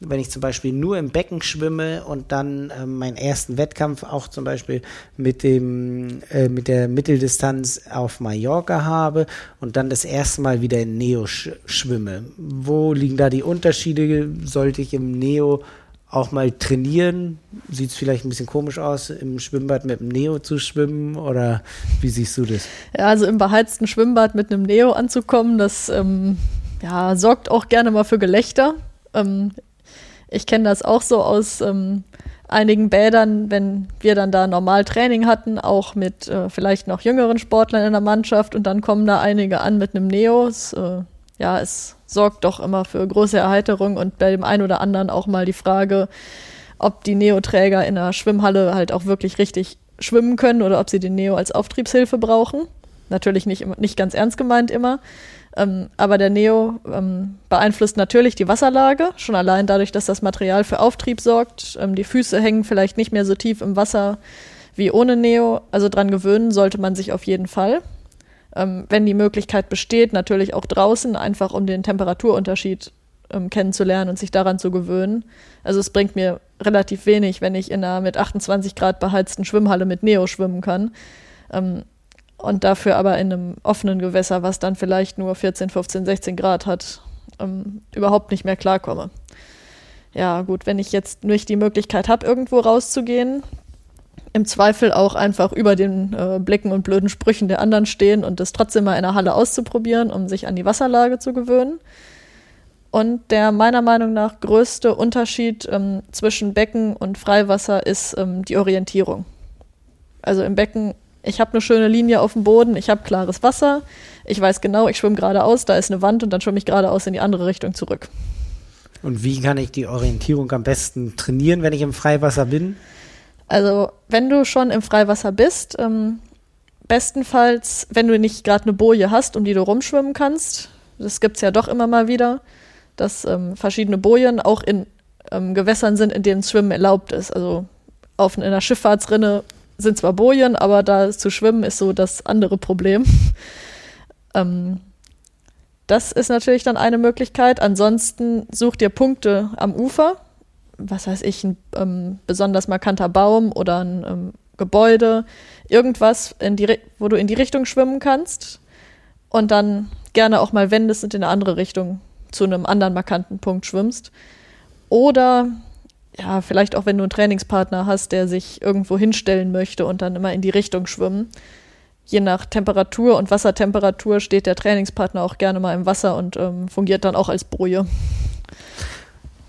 wenn ich zum Beispiel nur im Becken schwimme und dann äh, meinen ersten Wettkampf auch zum Beispiel mit dem äh, mit der Mitteldistanz auf Mallorca habe und dann das erste Mal wieder in Neo sch schwimme. Wo liegen da die Unterschiede? Sollte ich im Neo auch mal trainieren? Sieht es vielleicht ein bisschen komisch aus, im Schwimmbad mit dem Neo zu schwimmen oder wie siehst du das? Ja, also im beheizten Schwimmbad mit einem Neo anzukommen, das ähm, ja, sorgt auch gerne mal für Gelächter. Ähm, ich kenne das auch so aus ähm, einigen Bädern, wenn wir dann da normal Training hatten, auch mit äh, vielleicht noch jüngeren Sportlern in der Mannschaft und dann kommen da einige an mit einem Neo. Äh, ja, es sorgt doch immer für große Erheiterung und bei dem einen oder anderen auch mal die Frage, ob die Neo-Träger in der Schwimmhalle halt auch wirklich richtig schwimmen können oder ob sie den Neo als Auftriebshilfe brauchen. Natürlich nicht, nicht ganz ernst gemeint immer. Ähm, aber der Neo ähm, beeinflusst natürlich die Wasserlage, schon allein dadurch, dass das Material für Auftrieb sorgt. Ähm, die Füße hängen vielleicht nicht mehr so tief im Wasser wie ohne Neo. Also dran gewöhnen sollte man sich auf jeden Fall. Ähm, wenn die Möglichkeit besteht, natürlich auch draußen, einfach um den Temperaturunterschied ähm, kennenzulernen und sich daran zu gewöhnen. Also es bringt mir relativ wenig, wenn ich in einer mit 28 Grad beheizten Schwimmhalle mit Neo schwimmen kann. Ähm, und dafür aber in einem offenen Gewässer, was dann vielleicht nur 14, 15, 16 Grad hat, ähm, überhaupt nicht mehr klarkomme. Ja, gut, wenn ich jetzt nicht die Möglichkeit habe, irgendwo rauszugehen, im Zweifel auch einfach über den äh, Blicken und blöden Sprüchen der anderen stehen und das trotzdem mal in der Halle auszuprobieren, um sich an die Wasserlage zu gewöhnen. Und der meiner Meinung nach größte Unterschied ähm, zwischen Becken und Freiwasser ist ähm, die Orientierung. Also im Becken ich habe eine schöne Linie auf dem Boden, ich habe klares Wasser, ich weiß genau, ich schwimme geradeaus, da ist eine Wand und dann schwimme ich geradeaus in die andere Richtung zurück. Und wie kann ich die Orientierung am besten trainieren, wenn ich im Freiwasser bin? Also, wenn du schon im Freiwasser bist, ähm, bestenfalls, wenn du nicht gerade eine Boje hast, um die du rumschwimmen kannst, das gibt es ja doch immer mal wieder, dass ähm, verschiedene Bojen auch in ähm, Gewässern sind, in denen Schwimmen erlaubt ist. Also auf in einer Schifffahrtsrinne sind zwar Bojen, aber da zu schwimmen ist so das andere Problem. ähm, das ist natürlich dann eine Möglichkeit. Ansonsten such dir Punkte am Ufer. Was weiß ich, ein ähm, besonders markanter Baum oder ein ähm, Gebäude. Irgendwas, wo du in die Richtung schwimmen kannst. Und dann gerne auch mal wendest und in eine andere Richtung zu einem anderen markanten Punkt schwimmst. Oder ja, vielleicht auch wenn du einen Trainingspartner hast, der sich irgendwo hinstellen möchte und dann immer in die Richtung schwimmen. Je nach Temperatur und Wassertemperatur steht der Trainingspartner auch gerne mal im Wasser und ähm, fungiert dann auch als Boje.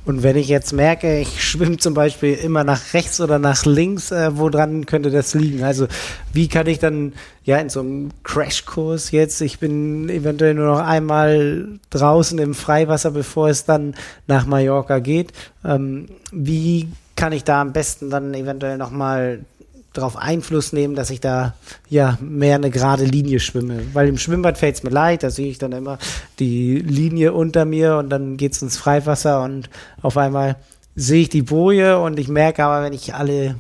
Und wenn ich jetzt merke, ich schwimme zum Beispiel immer nach rechts oder nach links, äh, woran könnte das liegen? Also wie kann ich dann, ja, in so einem Crashkurs jetzt, ich bin eventuell nur noch einmal draußen im Freiwasser, bevor es dann nach Mallorca geht. Ähm, wie kann ich da am besten dann eventuell nochmal darauf Einfluss nehmen, dass ich da ja mehr eine gerade Linie schwimme. Weil im Schwimmbad fällt es mir leid, da sehe ich dann immer die Linie unter mir und dann geht es ins Freiwasser und auf einmal sehe ich die Boje und ich merke aber, wenn ich alle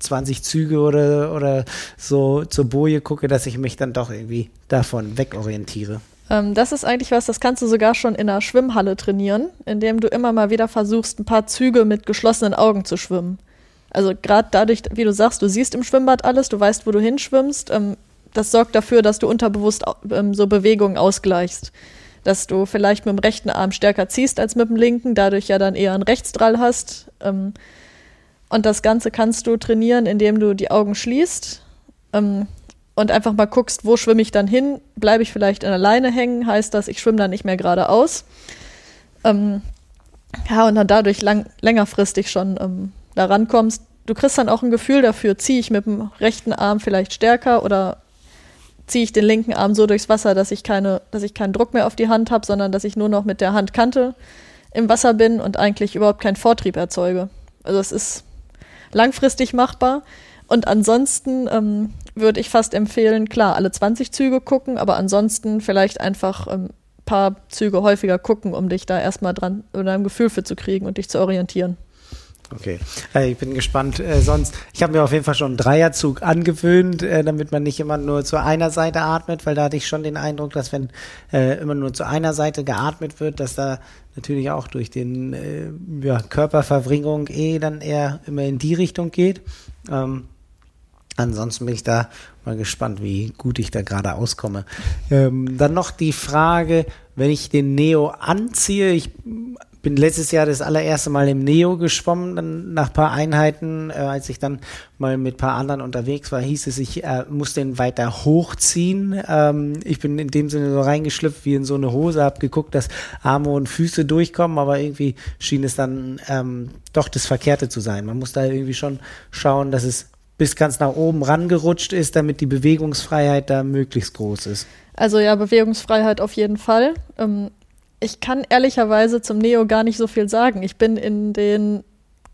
20 Züge oder, oder so zur Boje gucke, dass ich mich dann doch irgendwie davon wegorientiere. Ähm, das ist eigentlich was, das kannst du sogar schon in einer Schwimmhalle trainieren, indem du immer mal wieder versuchst, ein paar Züge mit geschlossenen Augen zu schwimmen. Also gerade dadurch, wie du sagst, du siehst im Schwimmbad alles, du weißt, wo du hinschwimmst. Ähm, das sorgt dafür, dass du unterbewusst ähm, so Bewegungen ausgleichst. Dass du vielleicht mit dem rechten Arm stärker ziehst als mit dem linken, dadurch ja dann eher einen Rechtsdrall hast. Ähm, und das Ganze kannst du trainieren, indem du die Augen schließt ähm, und einfach mal guckst, wo schwimme ich dann hin? Bleibe ich vielleicht in der Leine hängen? Heißt das, ich schwimme dann nicht mehr geradeaus? Ähm, ja, und dann dadurch lang, längerfristig schon ähm, da rankommst. Du kriegst dann auch ein Gefühl dafür, ziehe ich mit dem rechten Arm vielleicht stärker oder ziehe ich den linken Arm so durchs Wasser, dass ich keine, dass ich keinen Druck mehr auf die Hand habe, sondern dass ich nur noch mit der Handkante im Wasser bin und eigentlich überhaupt keinen Vortrieb erzeuge. Also es ist langfristig machbar. Und ansonsten ähm, würde ich fast empfehlen, klar, alle 20 Züge gucken, aber ansonsten vielleicht einfach ein ähm, paar Züge häufiger gucken, um dich da erstmal dran oder ein Gefühl für zu kriegen und dich zu orientieren. Okay, äh, ich bin gespannt. Äh, sonst, ich habe mir auf jeden Fall schon einen Dreierzug angewöhnt, äh, damit man nicht immer nur zu einer Seite atmet, weil da hatte ich schon den Eindruck, dass wenn immer nur zu einer Seite geatmet wird, dass da natürlich auch durch den ja, Körperverbringung eh dann eher immer in die Richtung geht. Ähm, ansonsten bin ich da mal gespannt, wie gut ich da gerade auskomme. Ähm, dann noch die Frage, wenn ich den Neo anziehe, ich bin letztes Jahr das allererste Mal im Neo geschwommen, dann nach paar Einheiten, äh, als ich dann mal mit paar anderen unterwegs war, hieß es, ich äh, muss den weiter hochziehen. Ähm, ich bin in dem Sinne so reingeschlüpft wie in so eine Hose, habe geguckt, dass Arme und Füße durchkommen, aber irgendwie schien es dann ähm, doch das Verkehrte zu sein. Man muss da irgendwie schon schauen, dass es bis ganz nach oben rangerutscht ist, damit die Bewegungsfreiheit da möglichst groß ist. Also ja, Bewegungsfreiheit auf jeden Fall. Ähm, ich kann ehrlicherweise zum Neo gar nicht so viel sagen. Ich bin in den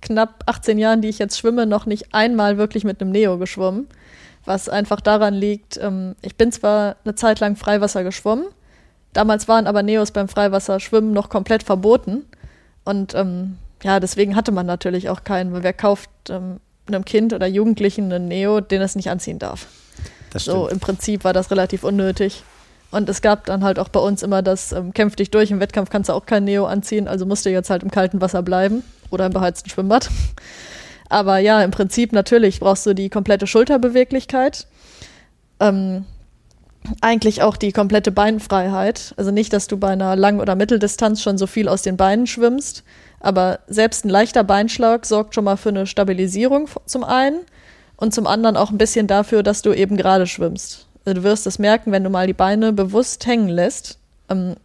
knapp 18 Jahren, die ich jetzt schwimme, noch nicht einmal wirklich mit einem Neo geschwommen. Was einfach daran liegt, ähm, ich bin zwar eine Zeit lang Freiwasser geschwommen, damals waren aber Neos beim Freiwasserschwimmen noch komplett verboten. Und ähm, ja, deswegen hatte man natürlich auch keinen, weil wer kauft ähm, einem Kind oder Jugendlichen einen Neo, den es nicht anziehen darf. so, im Prinzip war das relativ unnötig. Und es gab dann halt auch bei uns immer das, ähm, kämpf dich durch, im Wettkampf kannst du auch kein Neo anziehen, also musst du jetzt halt im kalten Wasser bleiben oder im beheizten Schwimmbad. Aber ja, im Prinzip natürlich brauchst du die komplette Schulterbeweglichkeit. Ähm, eigentlich auch die komplette Beinfreiheit. Also nicht, dass du bei einer Lang- oder Mitteldistanz schon so viel aus den Beinen schwimmst, aber selbst ein leichter Beinschlag sorgt schon mal für eine Stabilisierung zum einen und zum anderen auch ein bisschen dafür, dass du eben gerade schwimmst. Also du wirst es merken, wenn du mal die Beine bewusst hängen lässt, ähm,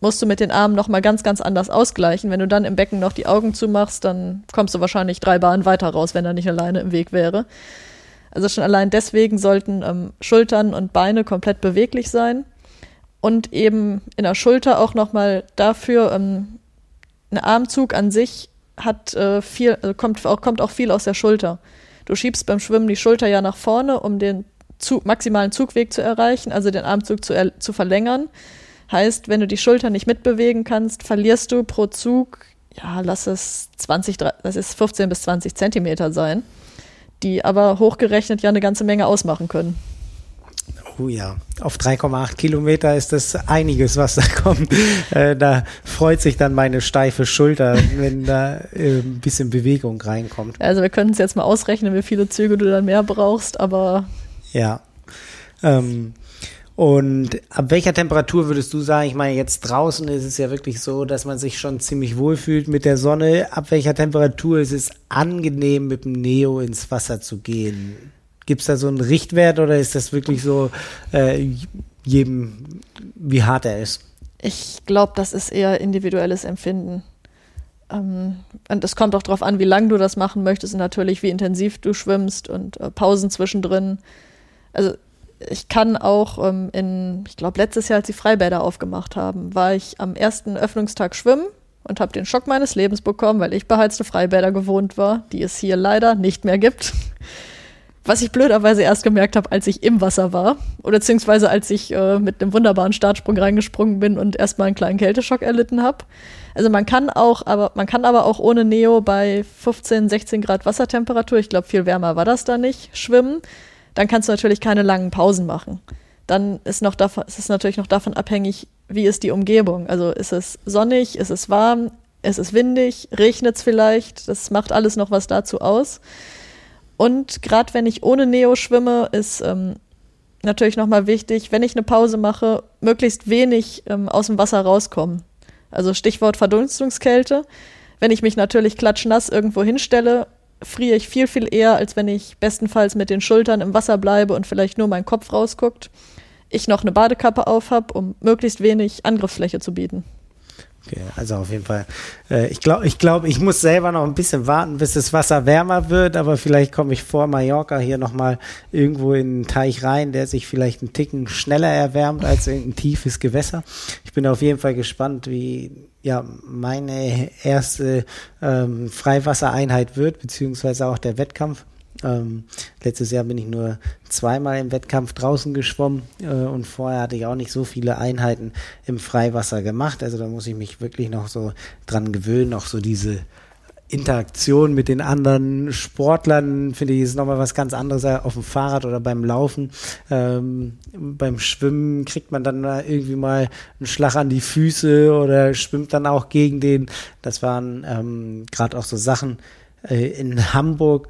musst du mit den Armen nochmal ganz, ganz anders ausgleichen. Wenn du dann im Becken noch die Augen zumachst, dann kommst du wahrscheinlich drei Bahnen weiter raus, wenn er nicht alleine im Weg wäre. Also schon allein deswegen sollten ähm, Schultern und Beine komplett beweglich sein und eben in der Schulter auch nochmal dafür, ähm, ein Armzug an sich hat äh, viel, also kommt, auch, kommt auch viel aus der Schulter. Du schiebst beim Schwimmen die Schulter ja nach vorne, um den Zug, maximalen Zugweg zu erreichen, also den Armzug zu, zu verlängern. Heißt, wenn du die Schulter nicht mitbewegen kannst, verlierst du pro Zug, ja, lass es 20, das ist 15 bis 20 Zentimeter sein, die aber hochgerechnet ja eine ganze Menge ausmachen können. Oh ja, auf 3,8 Kilometer ist das einiges, was da kommt. Äh, da freut sich dann meine steife Schulter, wenn da äh, ein bisschen Bewegung reinkommt. Also wir können es jetzt mal ausrechnen, wie viele Züge du dann mehr brauchst, aber ja. Ähm, und ab welcher Temperatur würdest du sagen, ich meine, jetzt draußen ist es ja wirklich so, dass man sich schon ziemlich wohl fühlt mit der Sonne. Ab welcher Temperatur ist es angenehm, mit dem Neo ins Wasser zu gehen? Gibt es da so einen Richtwert oder ist das wirklich so äh, jedem, wie hart er ist? Ich glaube, das ist eher individuelles Empfinden. Ähm, und es kommt auch darauf an, wie lange du das machen möchtest und natürlich, wie intensiv du schwimmst und äh, Pausen zwischendrin also ich kann auch ähm, in, ich glaube, letztes Jahr, als die Freibäder aufgemacht haben, war ich am ersten Öffnungstag schwimmen und habe den Schock meines Lebens bekommen, weil ich beheizte Freibäder gewohnt war, die es hier leider nicht mehr gibt. Was ich blöderweise erst gemerkt habe, als ich im Wasser war. Oder beziehungsweise als ich äh, mit einem wunderbaren Startsprung reingesprungen bin und erstmal einen kleinen Kälteschock erlitten habe. Also man kann auch, aber man kann aber auch ohne Neo bei 15, 16 Grad Wassertemperatur, ich glaube viel wärmer war das da nicht, schwimmen. Dann kannst du natürlich keine langen Pausen machen. Dann ist, noch davon, ist es natürlich noch davon abhängig, wie ist die Umgebung. Also ist es sonnig, ist es warm, ist es windig, regnet es vielleicht. Das macht alles noch was dazu aus. Und gerade wenn ich ohne Neo schwimme, ist ähm, natürlich nochmal wichtig, wenn ich eine Pause mache, möglichst wenig ähm, aus dem Wasser rauskommen. Also Stichwort Verdunstungskälte. Wenn ich mich natürlich klatschnass irgendwo hinstelle, friere ich viel, viel eher, als wenn ich bestenfalls mit den Schultern im Wasser bleibe und vielleicht nur mein Kopf rausguckt. Ich noch eine Badekappe auf habe, um möglichst wenig Angriffsfläche zu bieten. Okay, also auf jeden Fall. Äh, ich glaube, ich, glaub, ich muss selber noch ein bisschen warten, bis das Wasser wärmer wird, aber vielleicht komme ich vor Mallorca hier nochmal irgendwo in einen Teich rein, der sich vielleicht einen Ticken schneller erwärmt als ein tiefes Gewässer. Ich bin auf jeden Fall gespannt, wie ja meine erste ähm, Freiwassereinheit wird, beziehungsweise auch der Wettkampf. Ähm, letztes Jahr bin ich nur zweimal im Wettkampf draußen geschwommen äh, und vorher hatte ich auch nicht so viele Einheiten im Freiwasser gemacht. Also da muss ich mich wirklich noch so dran gewöhnen, auch so diese Interaktion mit den anderen Sportlern, finde ich, ist nochmal was ganz anderes auf dem Fahrrad oder beim Laufen. Ähm, beim Schwimmen kriegt man dann irgendwie mal einen Schlag an die Füße oder schwimmt dann auch gegen den. Das waren ähm, gerade auch so Sachen äh, in Hamburg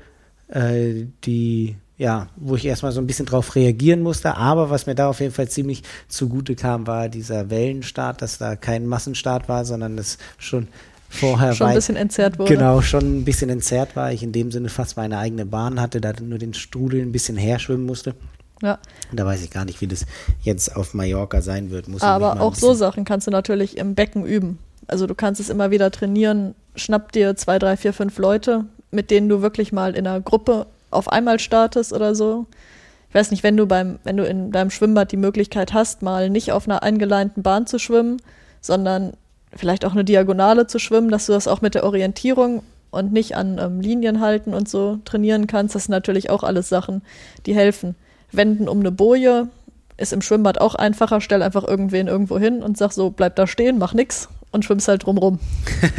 äh, die ja, wo ich erstmal so ein bisschen drauf reagieren musste. Aber was mir da auf jeden Fall ziemlich zugute kam, war dieser Wellenstart, dass da kein Massenstart war, sondern das schon vorher schon ein bisschen entzerrt wurde. Genau, schon ein bisschen entzerrt war. Ich in dem Sinne fast meine eigene Bahn hatte, da nur den Strudel ein bisschen herschwimmen musste. Ja. Da weiß ich gar nicht, wie das jetzt auf Mallorca sein wird. Muss Aber auch so Sachen kannst du natürlich im Becken üben. Also du kannst es immer wieder trainieren. Schnapp dir zwei, drei, vier, fünf Leute, mit denen du wirklich mal in einer Gruppe auf einmal startest oder so. Ich weiß nicht, wenn du beim, wenn du in deinem Schwimmbad die Möglichkeit hast, mal nicht auf einer eingeleinten Bahn zu schwimmen, sondern vielleicht auch eine Diagonale zu schwimmen, dass du das auch mit der Orientierung und nicht an ähm, Linien halten und so trainieren kannst. Das sind natürlich auch alles Sachen, die helfen. Wenden um eine Boje ist im Schwimmbad auch einfacher. Stell einfach irgendwen irgendwo hin und sag so, bleib da stehen, mach nix und schwimmst halt drumrum.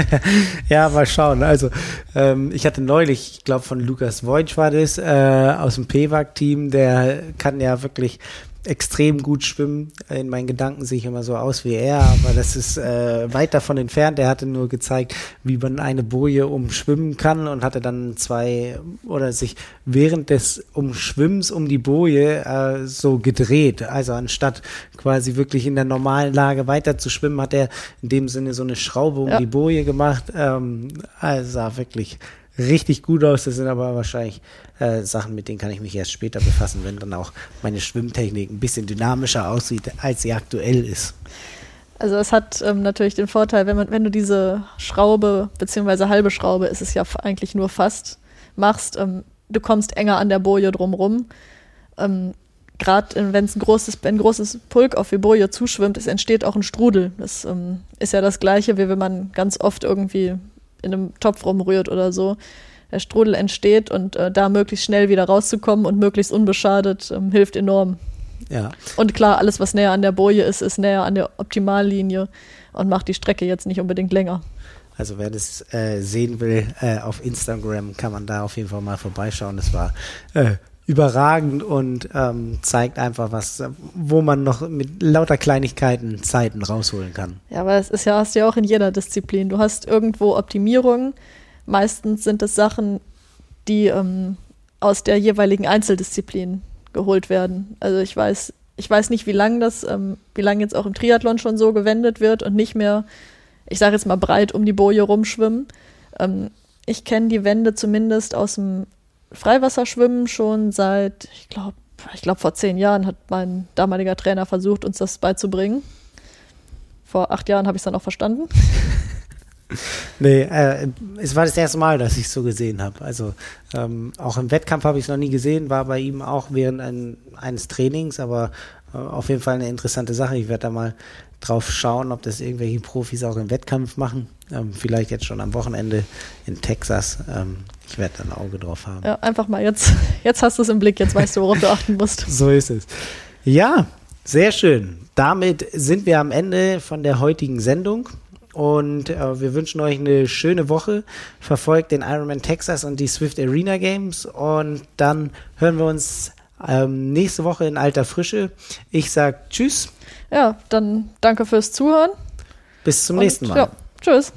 ja, mal schauen. Also ähm, ich hatte neulich, ich glaube von Lukas Wojcik war das, äh, aus dem PWAG-Team, der kann ja wirklich extrem gut schwimmen. In meinen Gedanken sehe ich immer so aus wie er, aber das ist äh, weit davon entfernt. Er hatte nur gezeigt, wie man eine Boje umschwimmen kann und hatte dann zwei oder sich während des Umschwimmens um die Boje äh, so gedreht. Also anstatt quasi wirklich in der normalen Lage weiter zu schwimmen, hat er in dem Sinne so eine Schraube um ja. die Boje gemacht. Ähm, also wirklich richtig gut aus. Das sind aber wahrscheinlich äh, Sachen, mit denen kann ich mich erst später befassen, wenn dann auch meine Schwimmtechnik ein bisschen dynamischer aussieht, als sie aktuell ist. Also es hat ähm, natürlich den Vorteil, wenn, man, wenn du diese Schraube, beziehungsweise halbe Schraube ist es ja eigentlich nur fast, machst, ähm, du kommst enger an der Boje drumrum. Ähm, Gerade wenn ein großes, ein großes Pulk auf die Boje zuschwimmt, es entsteht auch ein Strudel. Das ähm, ist ja das Gleiche, wie wenn man ganz oft irgendwie in einem Topf rumrührt oder so, der Strudel entsteht und äh, da möglichst schnell wieder rauszukommen und möglichst unbeschadet ähm, hilft enorm. Ja. Und klar, alles, was näher an der Boje ist, ist näher an der Optimallinie und macht die Strecke jetzt nicht unbedingt länger. Also wer das äh, sehen will, äh, auf Instagram kann man da auf jeden Fall mal vorbeischauen. Das war äh, überragend und ähm, zeigt einfach was, wo man noch mit lauter Kleinigkeiten Zeiten rausholen kann. Ja, aber es ist ja, hast du ja auch in jeder Disziplin. Du hast irgendwo Optimierungen. Meistens sind es Sachen, die ähm, aus der jeweiligen Einzeldisziplin geholt werden. Also ich weiß, ich weiß nicht, wie lange das, ähm, wie lange jetzt auch im Triathlon schon so gewendet wird und nicht mehr, ich sage jetzt mal breit um die Boje rumschwimmen. Ähm, ich kenne die Wände zumindest aus dem Freiwasserschwimmen schon seit, ich glaube, ich glaube vor zehn Jahren hat mein damaliger Trainer versucht, uns das beizubringen. Vor acht Jahren habe ich es dann auch verstanden. nee, äh, es war das erste Mal, dass ich es so gesehen habe. Also ähm, auch im Wettkampf habe ich es noch nie gesehen, war bei ihm auch während ein, eines Trainings, aber auf jeden Fall eine interessante Sache. Ich werde da mal drauf schauen, ob das irgendwelche Profis auch im Wettkampf machen. Ähm, vielleicht jetzt schon am Wochenende in Texas. Ähm, ich werde ein Auge drauf haben. Ja, einfach mal jetzt. Jetzt hast du es im Blick, jetzt weißt du, worauf du achten musst. so ist es. Ja, sehr schön. Damit sind wir am Ende von der heutigen Sendung. Und äh, wir wünschen euch eine schöne Woche. Verfolgt den Ironman Texas und die Swift Arena Games. Und dann hören wir uns ähm, nächste Woche in alter Frische. Ich sag Tschüss. Ja, dann danke fürs Zuhören. Bis zum und, nächsten Mal. Ja, tschüss.